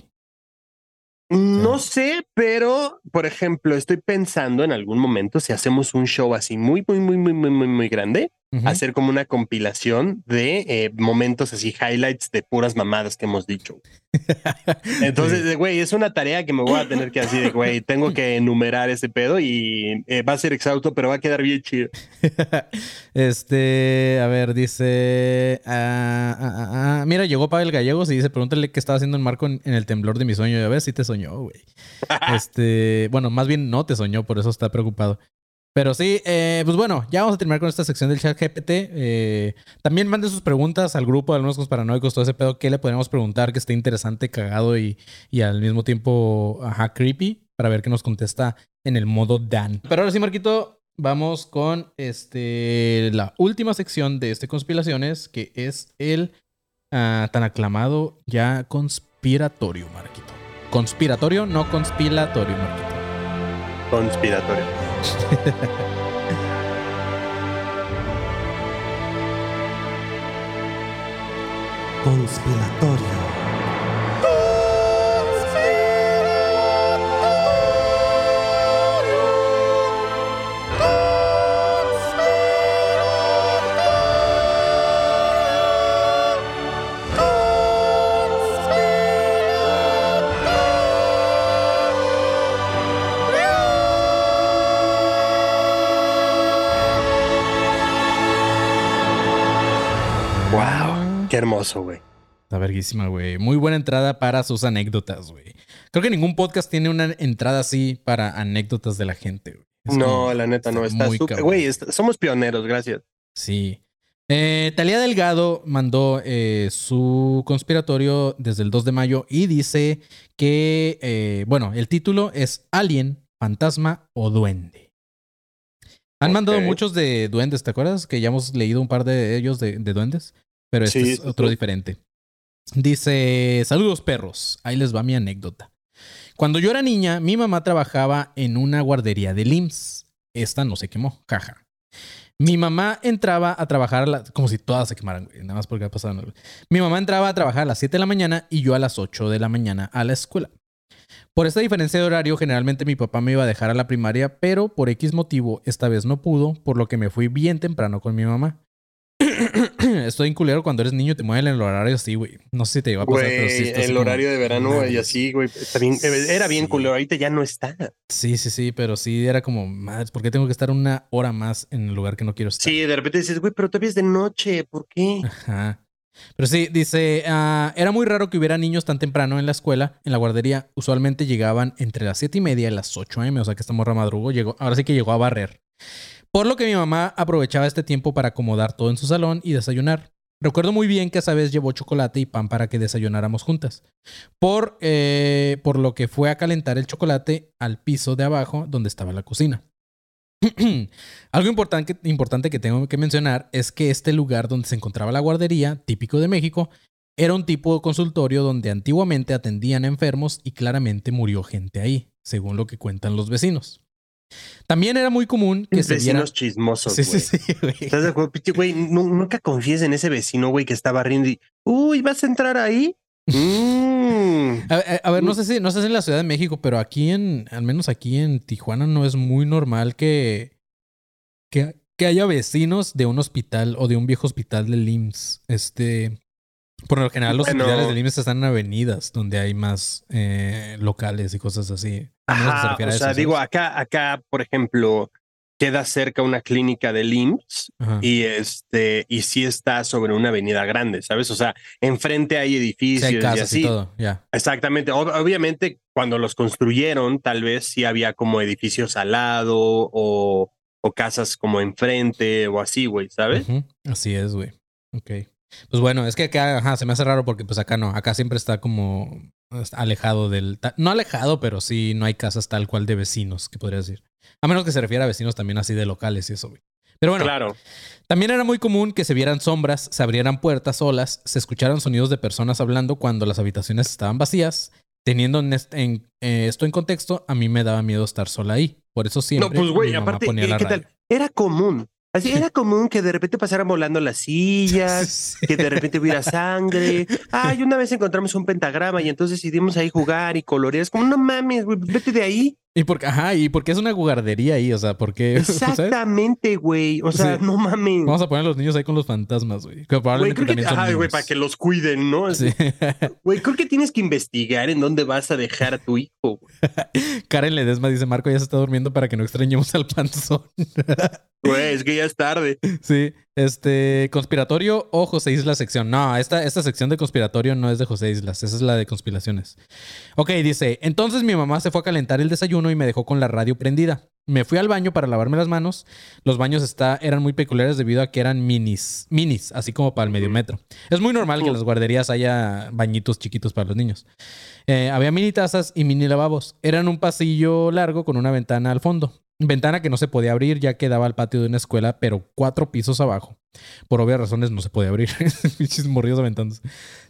No sé, pero por ejemplo, estoy pensando en algún momento si hacemos un show así muy, muy, muy, muy, muy, muy, muy grande, Hacer como una compilación de eh, momentos así, highlights de puras mamadas que hemos dicho. Entonces, güey, es una tarea que me voy a tener que hacer de, güey, tengo que enumerar ese pedo y eh, va a ser exhausto, pero va a quedar bien chido. este, a ver, dice. ah, ah, ah. Mira, llegó Pavel Gallegos y dice: Pregúntale qué estaba haciendo en Marco en, en el temblor de mi sueño. Ya ves, sí te soñó, güey. este, bueno, más bien no te soñó, por eso está preocupado. Pero sí, eh, pues bueno, ya vamos a terminar con esta sección del chat GPT. Eh, también manden sus preguntas al grupo de algunos paranoicos, todo ese pedo. ¿Qué le podríamos preguntar que esté interesante, cagado y, y al mismo tiempo, ajá, creepy? Para ver qué nos contesta en el modo Dan. Pero ahora sí, Marquito, vamos con este la última sección de este Conspiraciones, que es el ah, tan aclamado ya conspiratorio, Marquito. Conspiratorio, no conspiratorio, Marquito. Conspiratorio. Conspiratorio. Qué hermoso, güey. Está verguísima, güey. Muy buena entrada para sus anécdotas, güey. Creo que ningún podcast tiene una entrada así para anécdotas de la gente, güey. Es No, la neta no, está súper. Güey, somos pioneros, gracias. Sí. Eh, Talía Delgado mandó eh, su conspiratorio desde el 2 de mayo y dice que, eh, bueno, el título es Alien, Fantasma o Duende. Han mandado muchos de duendes, ¿te acuerdas? Que ya hemos leído un par de ellos de, de duendes, pero este Sí, es otro sí. diferente. Dice, saludos perros, ahí les va mi anécdota. Cuando yo era niña, mi mamá trabajaba en una guardería de LIMS. Esta no se quemó, caja. Mi mamá entraba a trabajar a la- como si todas se quemaran, güey, nada más porque ha pasado. Mi mamá entraba a trabajar a las 7 de la mañana y yo a las 8 de la mañana a la escuela. Por esta diferencia de horario, generalmente mi papá me iba a dejar a la primaria, pero por X motivo esta vez no pudo, por lo que me fui bien temprano con mi mamá. Estoy en culero cuando eres niño te mueven el horario así, güey. No sé si te iba a pasar, pero sí el como- horario de verano y así, güey. bien- Era bien Sí. culero, ahorita ya no está. Sí, sí, sí, pero sí era como, madre, ¿por qué tengo que estar una hora más en el lugar que no quiero estar? Sí, de repente dices, güey, pero todavía es de noche, ¿por qué? Ajá. Pero sí, dice, ah, era muy raro que hubiera niños tan temprano en la escuela, en la guardería. Usualmente llegaban entre las 7 y media y las 8 am, o sea que esta morra madrugo llegó, ahora sí que llegó a barrer. Por lo que mi mamá aprovechaba este tiempo para acomodar todo en su salón y desayunar. Recuerdo muy bien que esa vez llevó chocolate y pan para que desayunáramos juntas. Por, eh, por lo que fue a calentar el chocolate al piso de abajo donde estaba la cocina. Algo importante, importante que tengo que mencionar es que este lugar donde se encontraba la guardería, típico de México, era un tipo de consultorio donde antiguamente atendían a enfermos y claramente murió gente ahí, según lo que cuentan los vecinos. También era muy común que se viera... Vecinos chismosos, Sí, güey. sí, sí, güey. ¿Estás de acuerdo? Güey, nu- nunca confíes en ese vecino, güey, que estaba riendo y, uy, ¿vas a entrar ahí? Mm. A, a- a ver, no sé si no sé si en la Ciudad de México, pero aquí en, al menos aquí en Tijuana, no es muy normal que, que, que haya vecinos de un hospital o de un viejo hospital del IMSS. Este, por lo general, los Bueno. hospitales del IMSS están en avenidas donde hay más eh, locales y cosas así. Se Ajá, o sea, eso, digo, ¿sabes? acá, acá, por ejemplo, queda cerca una clínica del IMSS Ajá. y este, y sí está sobre una avenida grande, ¿sabes? O sea, enfrente hay Sí, edificios y así. y todo. Exactamente. Ob- obviamente, cuando los construyeron, tal vez sí había como edificios al lado o, o casas como enfrente o así, güey, ¿sabes? Así es, güey. Ok. Pues bueno, es que acá ajá, se me hace raro porque pues acá no, acá siempre está como está alejado del... No alejado, pero sí no hay casas tal cual de vecinos, que podría decir. A menos que se refiera a vecinos también así de locales y eso, güey. Pero bueno, Claro. también era muy común que se vieran sombras, se abrieran puertas solas, se escucharan sonidos de personas hablando cuando las habitaciones estaban vacías. Teniendo en eh, esto en contexto, a mí me daba miedo estar sola ahí. Por eso siempre No, pues güey, mi mamá aparte, ponía ¿qué, la qué tal? Era común. Así era común que de repente pasaran volando las sillas, que de repente hubiera sangre. Ay, una vez encontramos un pentagrama y entonces decidimos ahí jugar y colorear. Es como, no mames, güey, vete de ahí. Y porque, ajá, y porque es una guardería ahí, o sea, porque Exactamente, güey. O sea, Sí. no mames. Vamos a poner a los niños ahí con los fantasmas, güey. Que Güey, creo que, ajá, para que los cuiden, ¿no? Sí. Güey, creo que tienes que investigar en dónde vas a dejar a tu hijo. güey. Karen Ledesma dice, Marco ya se está durmiendo para que no extrañemos al panzón. Güey, es que ya es tarde. sí. Este, conspiratorio o José Islas sección. No, esta, esta sección de conspiratorio no es de José Islas, esa es la de conspiraciones. Ok, dice, entonces mi mamá se fue a calentar el desayuno y me dejó con la radio prendida. Me fui al baño para lavarme las manos. Los baños está, eran muy peculiares debido a que eran minis, minis, así como para el medio metro. Es muy normal que en las guarderías haya bañitos chiquitos para los niños. Eh, había mini tazas y mini lavabos. Eran un pasillo largo con una ventana al fondo. Ventana que no se podía abrir ya que daba al patio de una escuela, pero cuatro pisos abajo. Por obvias razones no se podía abrir. Pinches morrillos aventándose.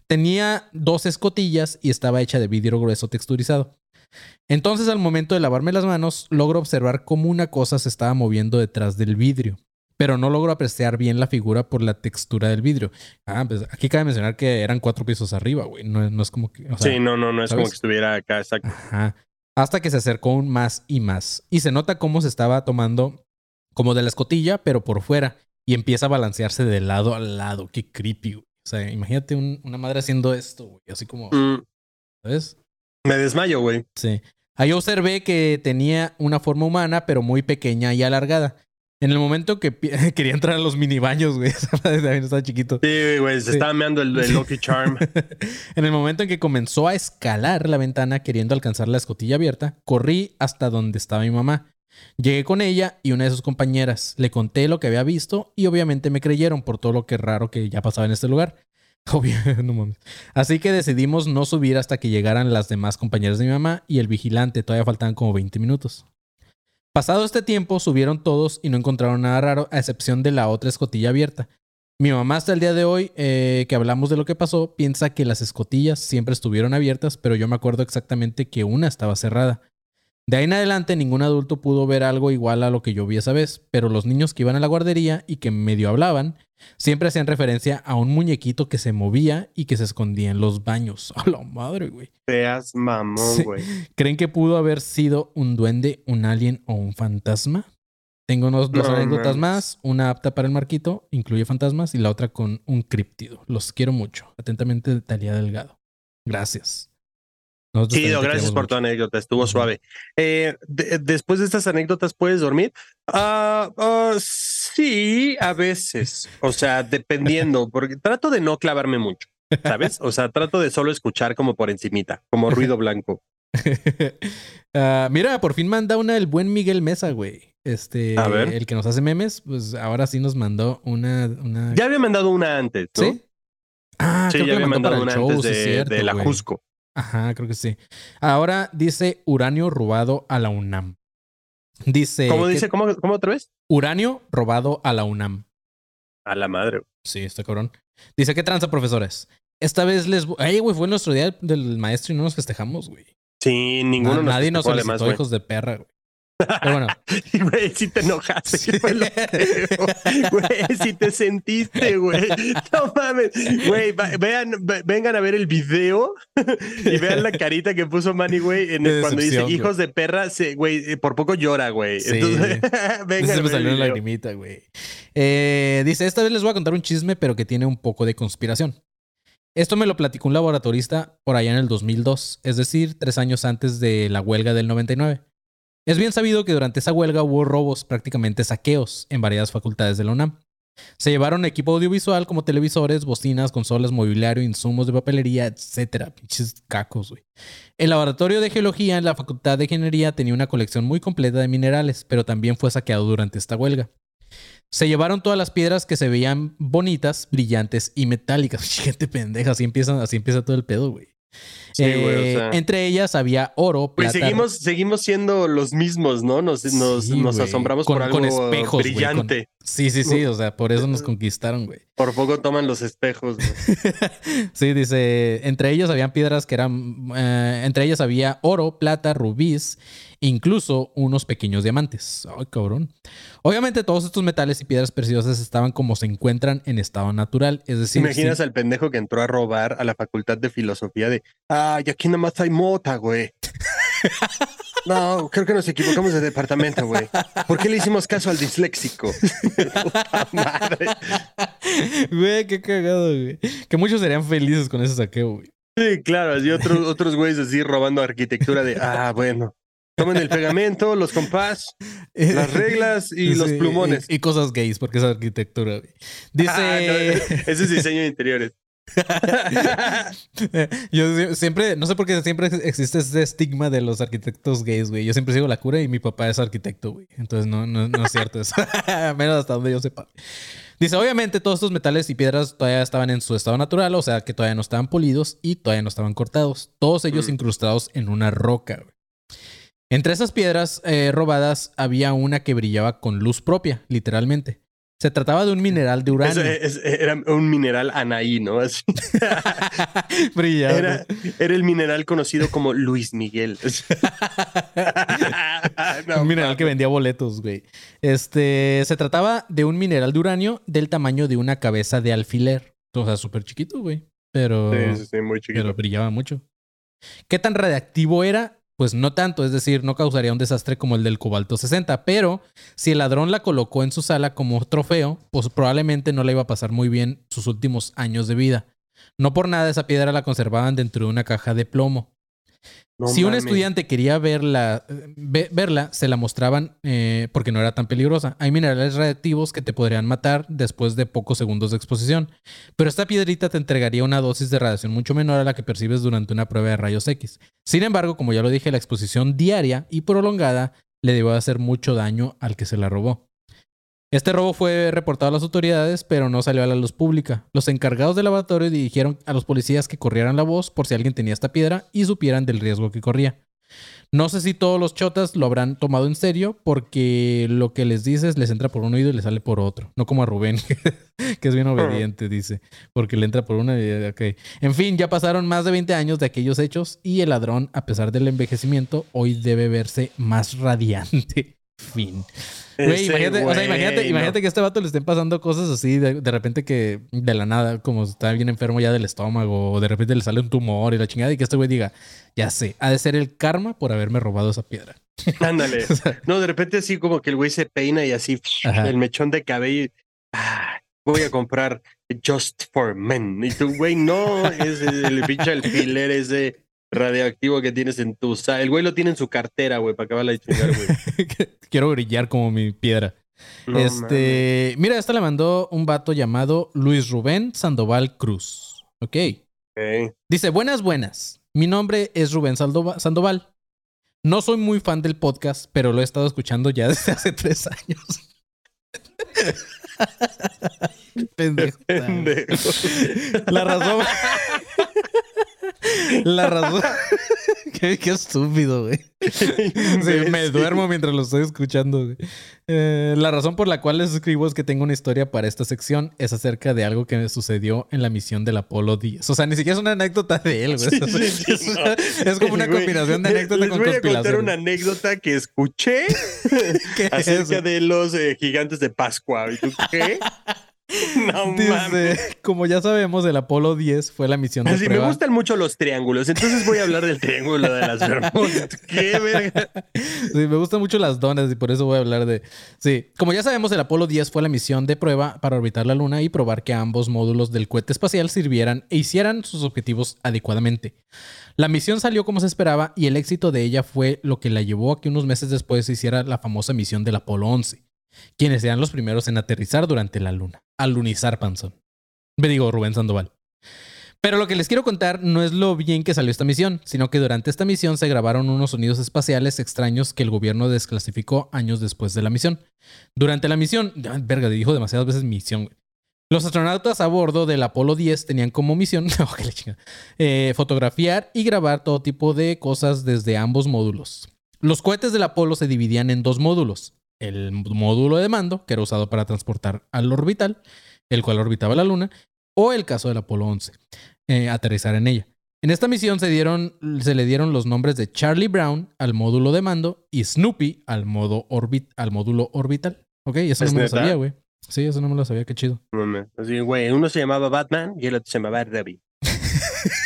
Tenía dos escotillas y estaba hecha de vidrio grueso texturizado. Entonces, al momento de lavarme las manos, logro observar cómo una cosa se estaba moviendo detrás del vidrio. Pero no logro apreciar bien la figura por la textura del vidrio. Ah, pues aquí cabe mencionar que eran cuatro pisos arriba, güey. No, no es como que. o sea, sí, no, no, no es como que estuviera acá, exacto. Ajá. Hasta que se acercó un más y más. Y se nota cómo se estaba tomando como de la escotilla, pero por fuera. Y empieza a balancearse de lado a lado. Qué creepy, güey. O sea, imagínate un- una madre haciendo esto, güey. Así como, Mm, ¿sabes? me desmayo, güey. Sí. Ahí observé que tenía una forma humana, pero muy pequeña y alargada. En el momento que quería entrar a los mini baños, güey. Esa madre también estaba chiquito. Sí, güey, se Sí. estaba meando el, el Lucky Charm. en el momento en que comenzó a escalar la ventana queriendo alcanzar la escotilla abierta, corrí hasta donde estaba mi mamá. Llegué con ella y una de sus compañeras. Le conté lo que había visto y obviamente me creyeron por todo lo que raro que ya pasaba en este lugar. Obvio, no mames. Así que decidimos no subir hasta que llegaran las demás compañeras de mi mamá y el vigilante. Todavía faltaban como 20 minutos. Pasado este tiempo, subieron todos y no encontraron nada raro, a excepción de la otra escotilla abierta. Mi mamá hasta el día de hoy, eh, que hablamos de lo que pasó, piensa que las escotillas siempre estuvieron abiertas, pero yo me acuerdo exactamente que una estaba cerrada. De ahí en adelante ningún adulto pudo ver algo igual a lo que yo vi esa vez, pero los niños que iban a la guardería y que medio hablaban, siempre hacían referencia a un muñequito que se movía y que se escondía en los baños. A la madre, güey. Seas mamón, Sí. güey. ¿Creen que pudo haber sido un duende, un alien o un fantasma? Tengo unos dos No anécdotas más, una apta para el marquito, incluye fantasmas, y la otra con un críptido. Los quiero mucho. Atentamente, Talía Delgado. Gracias. Nosotros te gracias por tu anécdota, estuvo suave. Eh, de- después de estas anécdotas, ¿puedes dormir? Ah, sí, a veces. O sea, dependiendo, porque trato de no clavarme mucho, ¿sabes? O sea, trato de solo escuchar como por encimita, como ruido blanco. Ah, mira, por fin manda una el buen Miguel Mesa, güey. Este, A ver. el que nos hace memes, pues ahora sí nos mandó una. una... Ya había mandado una antes, ¿no? ¿Sí? Ah, Sí, creo ya que había mandado una show, antes sí es de, cierto, de la. Jusco. Ajá, creo que sí. Ahora dice uranio robado a la UNAM. Dice. ¿Cómo que- dice? ¿Cómo, ¿Cómo otra vez? Uranio robado a la UNAM. A la madre. Sí, está cabrón. Dice, ¿qué tranza, profesores? Esta vez les... Ay, güey, fue nuestro día del maestro y no nos festejamos, güey. Sí, ninguno nos Nadie nos solicitó además, hijos de perra, güey. Pero bueno. Güey, si te enojaste. Güey, si te sentiste, güey. No mames. Güey, vean, vengan a ver el video y vean la carita que puso Manny, güey, en De cuando dice hijos de perra, güey, eh, por poco llora, güey. Sí. Entonces, vengan se me salió el una lagrimita, güey. Eh, dice, esta vez les voy a contar un chisme, pero que tiene un poco de conspiración. Esto me lo platicó un laboratorista por allá en el 2002, es decir, tres años antes de la huelga del 99. Es bien sabido que durante esa huelga hubo robos, prácticamente saqueos, en varias facultades de la UNAM. Se llevaron equipo audiovisual como televisores, bocinas, consolas, mobiliario, insumos de papelería, etcétera. Pinches cacos, güey. El laboratorio de geología en la Facultad de Ingeniería tenía una colección muy completa de minerales, pero también fue saqueado durante esta huelga. Se llevaron todas las piedras que se veían bonitas, brillantes y metálicas. Gente pendeja, así empieza, así empieza todo el pedo, güey. Sí, güey, o Eh, sea. Entre ellas había oro, Pues plata, seguimos, seguimos siendo los mismos, ¿no? Nos, nos, Sí, nos güey. asombramos Con- por algo con espejos, güey, brillante. Sí, sí, sí, o sea, por eso nos conquistaron, güey. Por poco toman los espejos. güey. Sí, dice, entre ellos habían piedras que eran, eh, entre ellas había oro, plata, rubíes, incluso unos pequeños diamantes. Ay, cabrón. Obviamente todos estos metales y piedras preciosas estaban como se encuentran en estado natural, es ¿Te decir, imaginas al pendejo que entró a robar a la facultad de filosofía de, ay, aquí nomás hay mota, güey? No, creo que nos equivocamos de departamento, güey. ¿Por qué le hicimos caso al disléxico? Puta madre. Güey, qué cagado, güey. Que muchos serían felices con ese saqueo, güey. Sí, claro, así otros, otros güeyes así robando arquitectura de, ah, bueno. Tomen el pegamento, los compás, las reglas y los plumones. Y, y cosas gays, porque es arquitectura. Dice... Ah, no, ese es diseño de interiores. Yo sie- siempre, no sé por qué siempre existe ese estigma de los arquitectos gays, güey. Yo siempre sigo la cura y mi papá es arquitecto, güey. Entonces no, no, no es cierto eso. Menos hasta donde yo sepa. Dice, obviamente todos estos metales y piedras todavía estaban en su estado natural, o sea que todavía no estaban polidos y todavía no estaban cortados. Todos ellos Mm. incrustados en una roca, güey. Entre esas piedras eh, robadas había una que brillaba con luz propia, literalmente. Se trataba de un mineral de uranio. Es- era un mineral Anaí, ¿no? Así. Brillaba. Era, era el mineral conocido como Luis Miguel. No, un mineral que vendía boletos, güey. Este, se trataba de un mineral de uranio del tamaño de una cabeza de alfiler. O sea, súper chiquito, güey. Pero, Sí, sí, sí, muy chiquito. pero brillaba mucho. ¿Qué tan radiactivo era? Pues no tanto, es decir, no causaría un desastre como el del cobalto 60, pero si el ladrón la colocó en su sala como trofeo, pues probablemente no le iba a pasar muy bien sus últimos años de vida. No por nada esa piedra la conservaban dentro de una caja de plomo. No si un estudiante quería verla, ve- verla, se la mostraban eh, porque no era tan peligrosa. Hay minerales radiactivos que te podrían matar después de pocos segundos de exposición, pero esta piedrita te entregaría una dosis de radiación mucho menor a la que percibes durante una prueba de rayos X. Sin embargo, como ya lo dije, la exposición diaria y prolongada le debió hacer mucho daño al que se la robó. Este robo fue reportado a las autoridades, pero no salió a la luz pública. Los encargados del laboratorio dirigieron a los policías que corrieran la voz por si alguien tenía esta piedra y supieran del riesgo que corría. No sé si todos los chotas lo habrán tomado en serio, porque lo que les dices les entra por un oído y les sale por otro. No como a Rubén, que es bien obediente, dice, porque le entra por una y ok. En fin, ya pasaron más de 20 años de aquellos hechos y el ladrón, a pesar del envejecimiento, hoy debe verse más radiante. Fin. Güey, imagínate, o sea, imagínate, no. imagínate que a este vato le estén pasando cosas así de, de repente que de la nada, como está bien enfermo ya del estómago, o de repente le sale un tumor y la chingada, y que este güey diga, ya sé, ha de ser el karma por haberme robado esa piedra. Ándale. No, de repente así como que el güey se peina y así Ajá. el mechón de cabello. y, ah, voy a comprar Just for Men. Y tú, güey, no, es el pinche alfiler ese radioactivo que tienes en tu sala. El güey lo tiene en su cartera, güey, para acabar de chingar, güey. Quiero brillar como mi piedra. No este, mira, esta la mandó un vato llamado Luis Rubén Sandoval Cruz. Ok. Ok. Dice, buenas, buenas. Mi nombre es Rubén Saldova- Sandoval. No soy muy fan del podcast, pero lo he estado escuchando ya desde hace tres años. Pendejo. Pendejo. La razón. La razón. qué, qué estúpido, güey. Sí, me duermo mientras lo estoy escuchando. güey. Eh, la razón por la cual les escribo es que tengo una historia para esta sección. Es acerca de algo que me sucedió en la misión del Apolo 10. O sea, ni siquiera es una anécdota de él, güey. Sí, O sea, sí, sí, es, no. es como una combinación de anécdota les con voy a contar conspiración. una anécdota que escuché ¿Qué es? acerca de los eh, gigantes de Pascua. ¿Y tú qué? No mames. Dice, como ya sabemos, el Apolo 10 fue la misión de Así me prueba. gustan mucho los triángulos, entonces voy a hablar del triángulo de las Bermudas. ¿Qué verga? Sí, me gustan mucho las donas y por eso voy a hablar de... Sí, como ya sabemos, el Apolo 10 fue la misión de prueba para orbitar la Luna y probar que ambos módulos del cohete espacial sirvieran e hicieran sus objetivos adecuadamente. La misión salió como se esperaba y el éxito de ella fue lo que la llevó a que unos meses después se hiciera la famosa misión del Apolo 11. Quienes sean los primeros en aterrizar durante la luna. Alunizar Panzón. Me digo Rubén Sandoval. Pero lo que les quiero contar no es lo bien que salió esta misión, sino que durante esta misión se grabaron unos sonidos espaciales extraños que el gobierno desclasificó años después de la misión. Durante la misión, verga, dijo demasiadas veces misión. Los astronautas a bordo del Apolo 10 tenían como misión oh, eh, fotografiar y grabar todo tipo de cosas desde ambos módulos. Los cohetes del Apolo se dividían en dos módulos. El módulo de mando, que era usado para transportar al orbital, el cual orbitaba la Luna, o el caso del Apolo 11, eh, aterrizar en ella. En esta misión se, dieron, se le dieron los nombres de Charlie Brown al módulo de mando y Snoopy al, modo orbit, al módulo orbital. Ok, eso ¿Es no me lo sabía, güey. Sí, eso no me lo sabía, qué chido. Así, güey, uno se llamaba Batman y el otro se llamaba Debbie.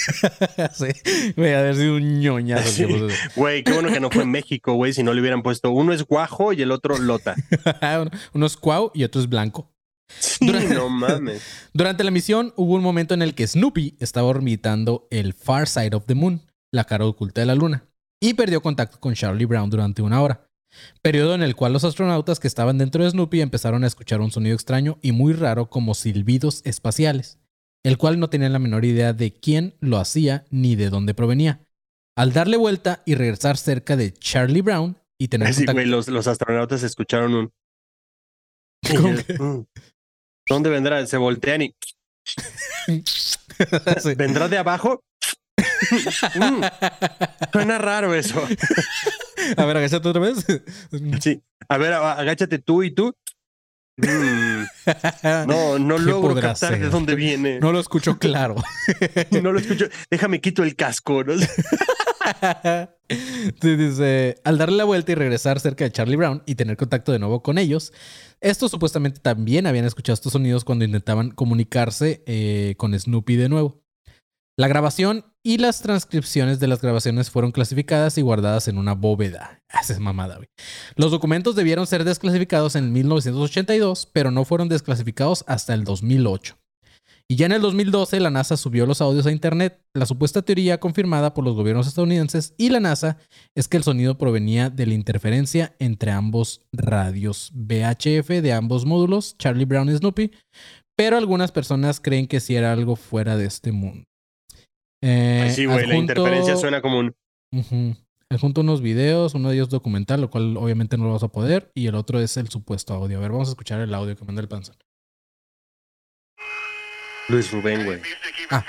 sí, güey, haber sido un ñoñazo. Sí. Güey, qué bueno que no fue en México, güey, si no le hubieran puesto uno es guajo y el otro lota. Uno- Uno es cuau y otro es blanco. Sí, Durante- no mames. Durante la misión hubo un momento en el que Snoopy estaba orbitando el Far Side of the Moon, la cara oculta de la luna, y perdió contacto con Charlie Brown durante una hora. Periodo en el cual los astronautas que estaban dentro de Snoopy empezaron a escuchar un sonido extraño y muy raro como silbidos espaciales, el cual no tenían la menor idea de quién lo hacía ni de dónde provenía. Al darle vuelta y regresar cerca de Charlie Brown y tener Así, contacto los, los astronautas escucharon un. Mm. ¿Dónde vendrá? Se voltean y. Sí. ¿Vendrá de abajo? Mm, Suena raro eso. A ver, agáchate otra vez. Sí. A ver, agáchate tú y tú. Mm, No, no ¿Qué logro captar de dónde viene. No lo escucho claro. No lo escucho. Déjame quito el casco. dice, al darle la vuelta y regresar cerca de Charlie Brown y tener contacto de nuevo con ellos, estos supuestamente también habían escuchado estos sonidos cuando intentaban comunicarse eh, con Snoopy de nuevo. La grabación y las transcripciones de las grabaciones fueron clasificadas y guardadas en una bóveda. Ah, Esa es mamada, güey. Los documentos debieron ser desclasificados en 1982, pero no fueron desclasificados hasta el 2008. Y ya en el 2012 la NASA subió los audios a Internet. La supuesta teoría confirmada por los gobiernos estadounidenses y la NASA es que el sonido provenía de la interferencia entre ambos radios VHF de ambos módulos, Charlie Brown y Snoopy, pero algunas personas creen que sí era algo fuera de este mundo. Eh, sí, güey, la interferencia suena como un. Ujú. Adjunto unos videos, uno de ellos documental, lo cual obviamente no lo vas a poder, y el otro es el supuesto audio. A ver, vamos a escuchar el audio que manda el panzón. Luis Rubén, güey. Ah.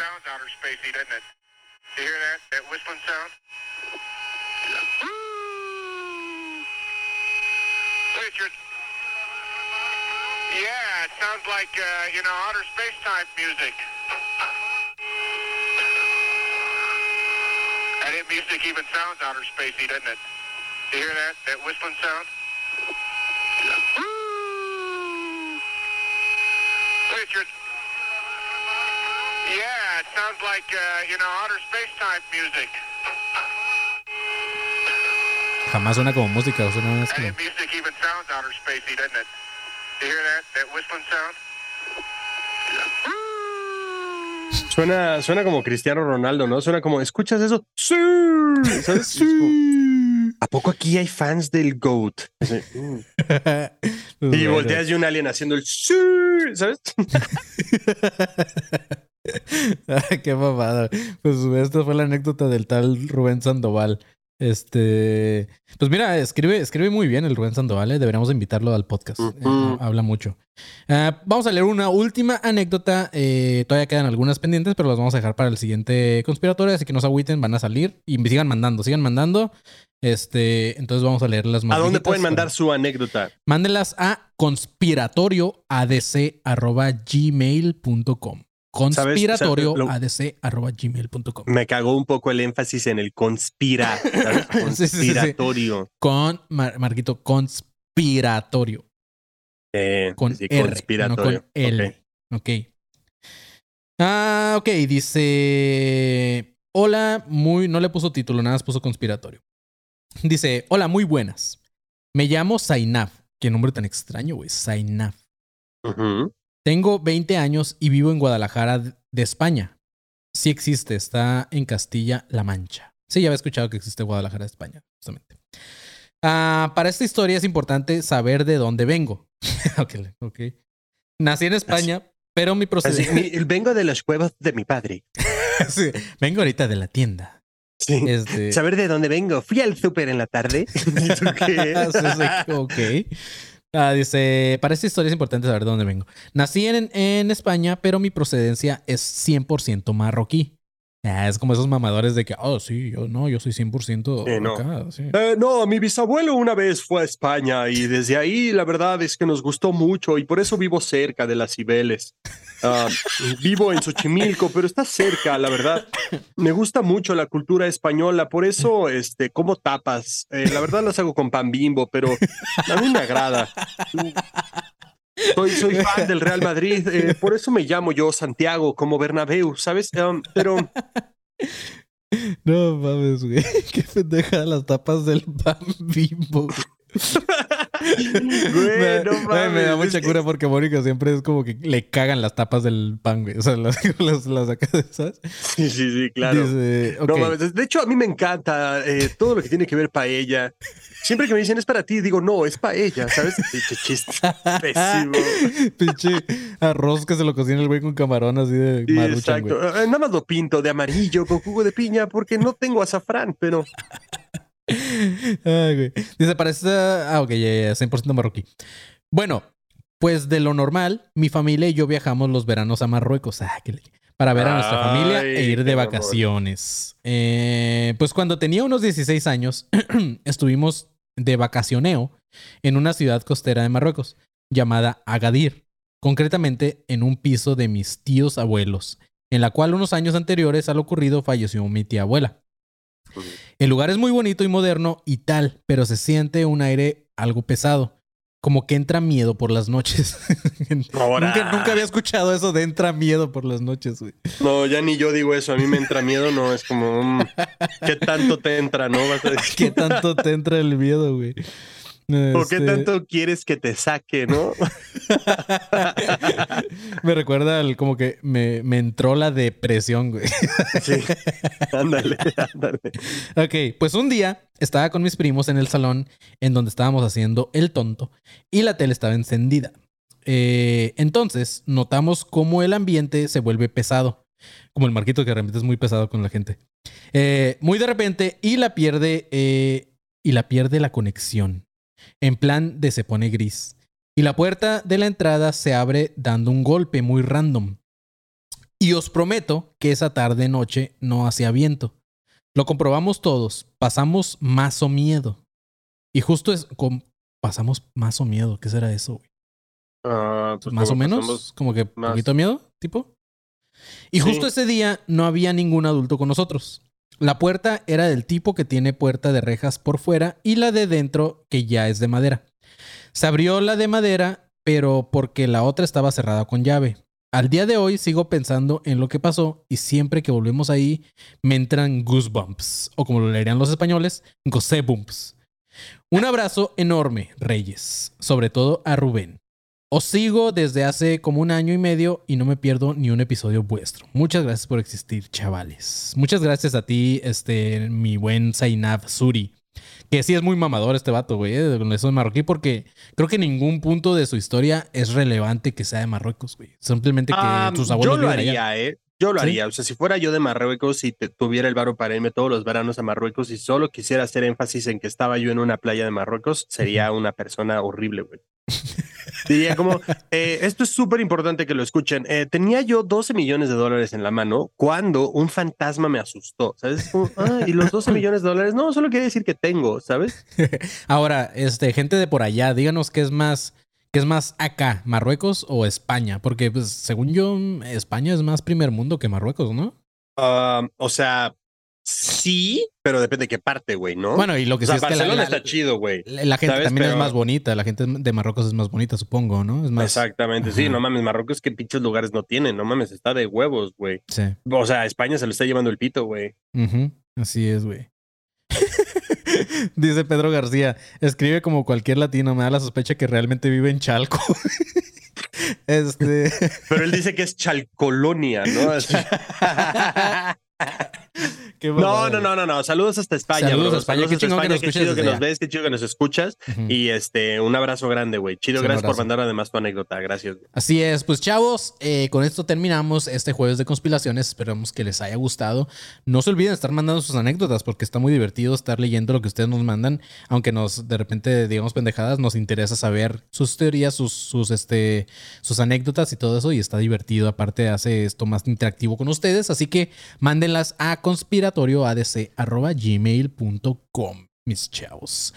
Yeah, it sounds like, uh, you know, outer space type music. And that music even sounds outer spacey, doesn't it? You hear that? That whistling sound? Yeah. Richard. Yeah, it sounds like, uh, you know, outer space type music. Jamás suena como música, más And como... that music even sounds outer spacey, doesn't it? You hear that? That whistling sound? Suena, suena como Cristiano Ronaldo, ¿no? Suena como, ¿escuchas eso? Sí. ¿Sabes? ¿A poco aquí hay fans del GOAT? Así, mm. Y volteas de un alien haciendo el sí, ¿sabes? Qué mamada. Pues esta fue la anécdota del tal Rubén Sandoval. Este, pues mira, escribe, escribe muy bien el Rubén Sandoval, ¿eh? deberíamos invitarlo al podcast. Eh, habla mucho. Ah, vamos a leer una última anécdota. eh, todavía quedan algunas pendientes, pero las vamos a dejar para el siguiente conspiratorio, así que no se agüiten, van a salir y sigan mandando, sigan mandando. Este, entonces vamos a leer las más ¿A dónde pueden mandar su anécdota? Mándenlas a conspiratorioadc.gmail.com. Conspiratorioadc.gmail.com. Me cagó un poco el énfasis en el conspira, ¿sabes? Sí, sí, sí, sí. Conspiratorio. Con, Mar- Marquito, conspiratorio. Eh, Con R, conspiratorio. no con L. Ok. Ah, ok, dice. Hola, muy. No le puso título, nada más puso conspiratorio. Dice: Hola, muy buenas. Me llamo Zainaf. Qué nombre tan extraño, güey. Zainaf. Ujú. Tengo 20 años y vivo en Guadalajara de España. Sí existe, está en Castilla-La Mancha. Sí, ya había escuchado que existe Guadalajara de España, justamente. Ah, para esta historia es importante saber de dónde vengo. ok, ok. Nací en España, pero mi procedencia... vengo de los huevos de mi padre. Sí, vengo ahorita de la tienda. Sí. Este... Saber de dónde vengo. Fui al súper en la tarde. Ok. Ah, dice, para esta historia es importante saber de dónde vengo. Nací en, en España, pero mi procedencia es 100% marroquí. Ah, es como esos mamadores de que, oh, sí, yo no, yo soy 100% Eh, no. acá, sí. Eh, no, mi bisabuelo una vez fue a España y desde ahí la verdad es que nos gustó mucho y por eso vivo cerca de las Cibeles. Ah, vivo en Xochimilco, pero está cerca, la verdad. Me gusta mucho la cultura española, por eso este, como tapas. Eh, la verdad las hago con pan bimbo, pero a mí me agrada. Soy, soy fan del Real Madrid, eh, por eso me llamo yo Santiago como Bernabéu, ¿sabes? Um, pero No mames, güey. Qué pendeja las tapas del pan bimbo. me, no güey, me da mucha cura porque Mónica siempre es como que le cagan las tapas del pan, güey. O sea, las, las, las saca, ¿sabes? sí, sí, sí, claro. Dice, No mames, de hecho, a mí me encanta eh, todo lo que tiene que ver paella. Siempre que me dicen es para ti, digo, no, es paella, ¿sabes? Pinche chiste pésimo. Pinche arroz que se lo cocina el güey con camarón así de Sí, maruchan, güey. exacto. Eh, Nada más lo pinto de amarillo con jugo de piña porque no tengo azafrán, pero Ay, güey. Dice, parece... Ah, ok, ya, ya, 100% marroquí. Bueno, pues de lo normal, mi familia y yo viajamos los veranos a Marruecos. Ah, le- para ver a nuestra Ay, familia e ir de vacaciones. Eh, pues cuando tenía unos 16 años, estuvimos de vacacioneo en una ciudad costera de Marruecos llamada Agadir, concretamente en un piso de mis tíos abuelos, en la cual unos años anteriores al ocurrido falleció mi tía abuela. El lugar es muy bonito y moderno y tal, pero se siente un aire algo pesado. Como que entra miedo por las noches. Nunca, nunca había escuchado eso de entra miedo por las noches, güey. no, ya ni yo digo eso. A mí me entra miedo, no, es como, mm, ¿qué tanto te entra, no? Vas a decir, ¿Qué tanto te entra el miedo, güey? ¿O qué Este, tanto quieres que te saque, no? me recuerda al como que me, me entró la depresión, güey. Sí, ándale, ándale. Ok, pues un día estaba con mis primos en el salón en donde estábamos haciendo el tonto y la tele estaba encendida. Eh, entonces notamos cómo el ambiente se vuelve pesado, como el marquito que realmente es muy pesado con la gente. Eh, muy de repente y la pierde eh, y la pierde la conexión. En plan de se pone gris. Y la puerta de la entrada se abre dando un golpe muy random. Y os prometo que esa tarde noche no hacía viento. Lo comprobamos todos. Pasamos más o miedo. Y justo es. pasamos más o miedo. ¿Qué será eso, güey? Ah, pues más o menos. Como que más. poquito miedo, tipo. Y Sí. justo ese día no había ningún adulto con nosotros. La puerta era del tipo que tiene puerta de rejas por fuera y la de dentro que ya es de madera. Se abrió la de madera, pero porque la otra estaba cerrada con llave. Al día de hoy sigo pensando en lo que pasó y siempre que volvemos ahí me entran goosebumps, o como lo leerían los españoles, goosebumps. Un abrazo enorme, Reyes, sobre todo a Rubén. Os sigo desde hace como un año y medio y no me pierdo ni un episodio vuestro. Muchas gracias por existir, chavales. Muchas gracias a ti, este, mi buen Zainab Suri. Que sí es muy mamador este vato, güey, eh, con eso de marroquí, porque creo que ningún punto de su historia es relevante que sea de Marruecos, güey. Simplemente que sus abuelos yo lo viven allá. haría, ¿eh? Yo lo ¿Sí? haría. O sea, si fuera yo de Marruecos y te- tuviera el varo para irme todos los veranos a Marruecos y solo quisiera hacer énfasis en que estaba yo en una playa de Marruecos, sería una persona horrible, güey. Diría como, eh, esto es súper importante que lo escuchen. Eh, tenía yo 12 millones de dólares en la mano cuando un fantasma me asustó, ¿sabes? Como, ah, y los 12 millones de dólares, no, solo quiere decir que tengo, ¿sabes? Ahora, este, gente de por allá, díganos qué es más, qué es más acá, Marruecos o España, porque pues, según yo, España es más primer mundo que Marruecos, ¿no? Ah, o sea, sí, pero depende de qué parte, güey, ¿no? Bueno, y lo que o sea, sí es que la- Barcelona la- está chido, güey. La, gente ¿Sabes? también es más bonita, la gente de Marruecos es más bonita, supongo, ¿no? Es más. Exactamente, sí, no mames, Marruecos que pinches lugares no tienen, no mames, está de huevos, güey. Sí. O sea, España se lo está llevando el pito, güey. Ujú, Así es, güey. Dice Pedro García, escribe como cualquier latino, me da la sospecha que realmente vive en Chalco. este. Pero él dice que es Chalcolonia, ¿no? Así. No, no, no, no, no. Saludos hasta España. Saludos bro. a España. Qué chingón que nos Qué escuches chido que nos ves, qué chido que nos escuchas. Y este, un abrazo grande, güey. Chido, Sí, gracias por mandar además tu anécdota. Gracias. Así es, pues chavos, eh, con esto terminamos este jueves de conspiraciones. Esperamos que les haya gustado. No se olviden estar mandando sus anécdotas porque está muy divertido estar leyendo lo que ustedes nos mandan. Aunque nos de repente digamos pendejadas, nos interesa saber sus teorías, sus, sus, este, sus anécdotas y todo eso. Y está divertido. Aparte, hace esto más interactivo con ustedes. Así que mándenlas a conspiratorioadc.gmail.com. Mis chavos.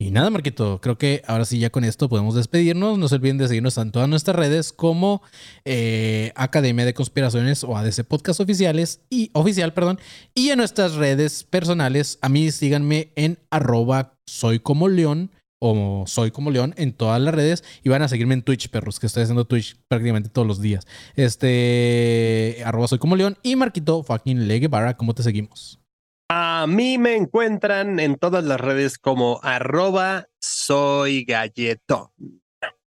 Y nada, Marquito, creo que ahora sí ya con esto podemos despedirnos. No se olviden de seguirnos en todas nuestras redes como eh, Academia de Conspiraciones o ADC Podcast Oficiales y oficial, perdón. Y en nuestras redes personales, a mí síganme en arroba soy como león o soy como león en todas las redes y van a seguirme en Twitch, perros, que estoy haciendo Twitch prácticamente todos los días. Este arroba soy como león y Marquito fucking Le Guevara, ¿cómo te seguimos? A mí me encuentran en todas las redes como arroba soy galleto.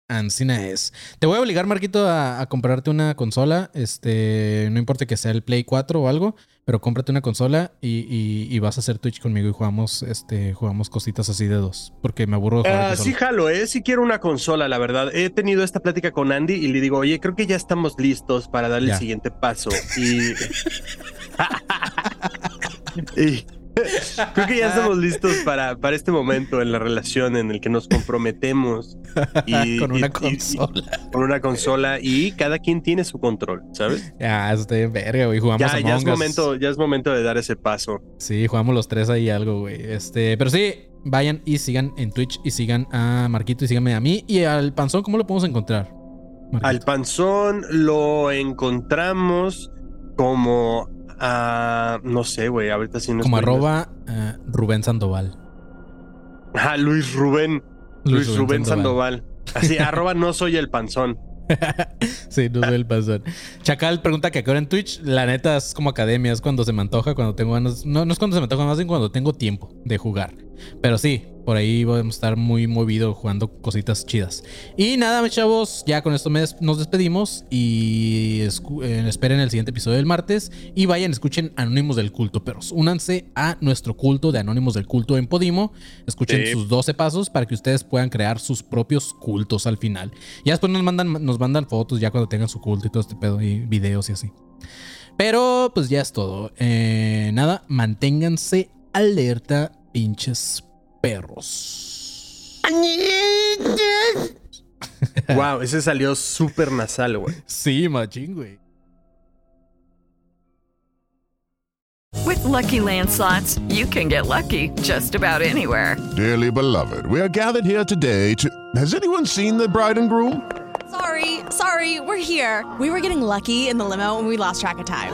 Ancina es. Te voy a obligar, Marquito, a, a comprarte una consola. Este, no importa que sea el Play 4 o algo, pero cómprate una consola y, y- y vas a hacer Twitch conmigo y jugamos, este, jugamos cositas así de dos. Porque me aburro de jugar Ah, aquí sí, jalo, ¿eh? Sí quiero una consola, la verdad. He tenido esta plática con Andy y le digo, oye, creo que ya estamos listos para dar el siguiente paso. Y... y- Creo que ya estamos listos para, para este momento en la relación en el que nos comprometemos y, Con una y- consola. y- con una consola y cada quien tiene su control, ¿sabes? Ya, eso está bien verga, güey. Jugamos Ya, ya es momento, ya es momento de dar ese paso. Sí, jugamos los tres ahí algo, güey. Este, pero sí, vayan y sigan en Twitch y sigan a Marquito y síganme a mí. Y al panzón, ¿cómo lo podemos encontrar? Marquito? Al panzón lo encontramos como ah, no sé, güey, ahorita sí no Como arroba eh, Rubén Sandoval. Ah, Luis Rubén. Luis, Luis Rubén, Rubén Sandoval. Así, arroba no soy el panzón. Sí, no soy el panzón. Chacal pregunta que a qué hora en Twitch. La neta es como academia, es cuando se me antoja, cuando tengo ganas. No, no es cuando se me antoja, más bien cuando tengo tiempo de jugar. Pero sí, por ahí vamos a estar muy movido jugando cositas chidas. Y nada, mis chavos, ya con esto des- nos despedimos y eh, esperen el siguiente episodio del martes. Y vayan, escuchen Anónimos del Culto, perros. Únanse a nuestro culto de Anónimos del Culto en Podimo. Escuchen Sí. sus 12 pasos para que ustedes puedan crear sus propios cultos al final. Ya después nos mandan, nos mandan fotos ya cuando tengan su culto y todo este pedo y videos y así. Pero pues ya es todo. Eh, nada, manténganse alerta, pinches perros. wow, ese salió súper nasal, güey. Sí, machín, güey. With Lucky Land slots, you can get lucky just about anywhere. Dearly beloved, we are gathered here today to. Has anyone seen the bride and groom? Sorry, sorry, we're here. We were getting lucky in the limo and we lost track of time.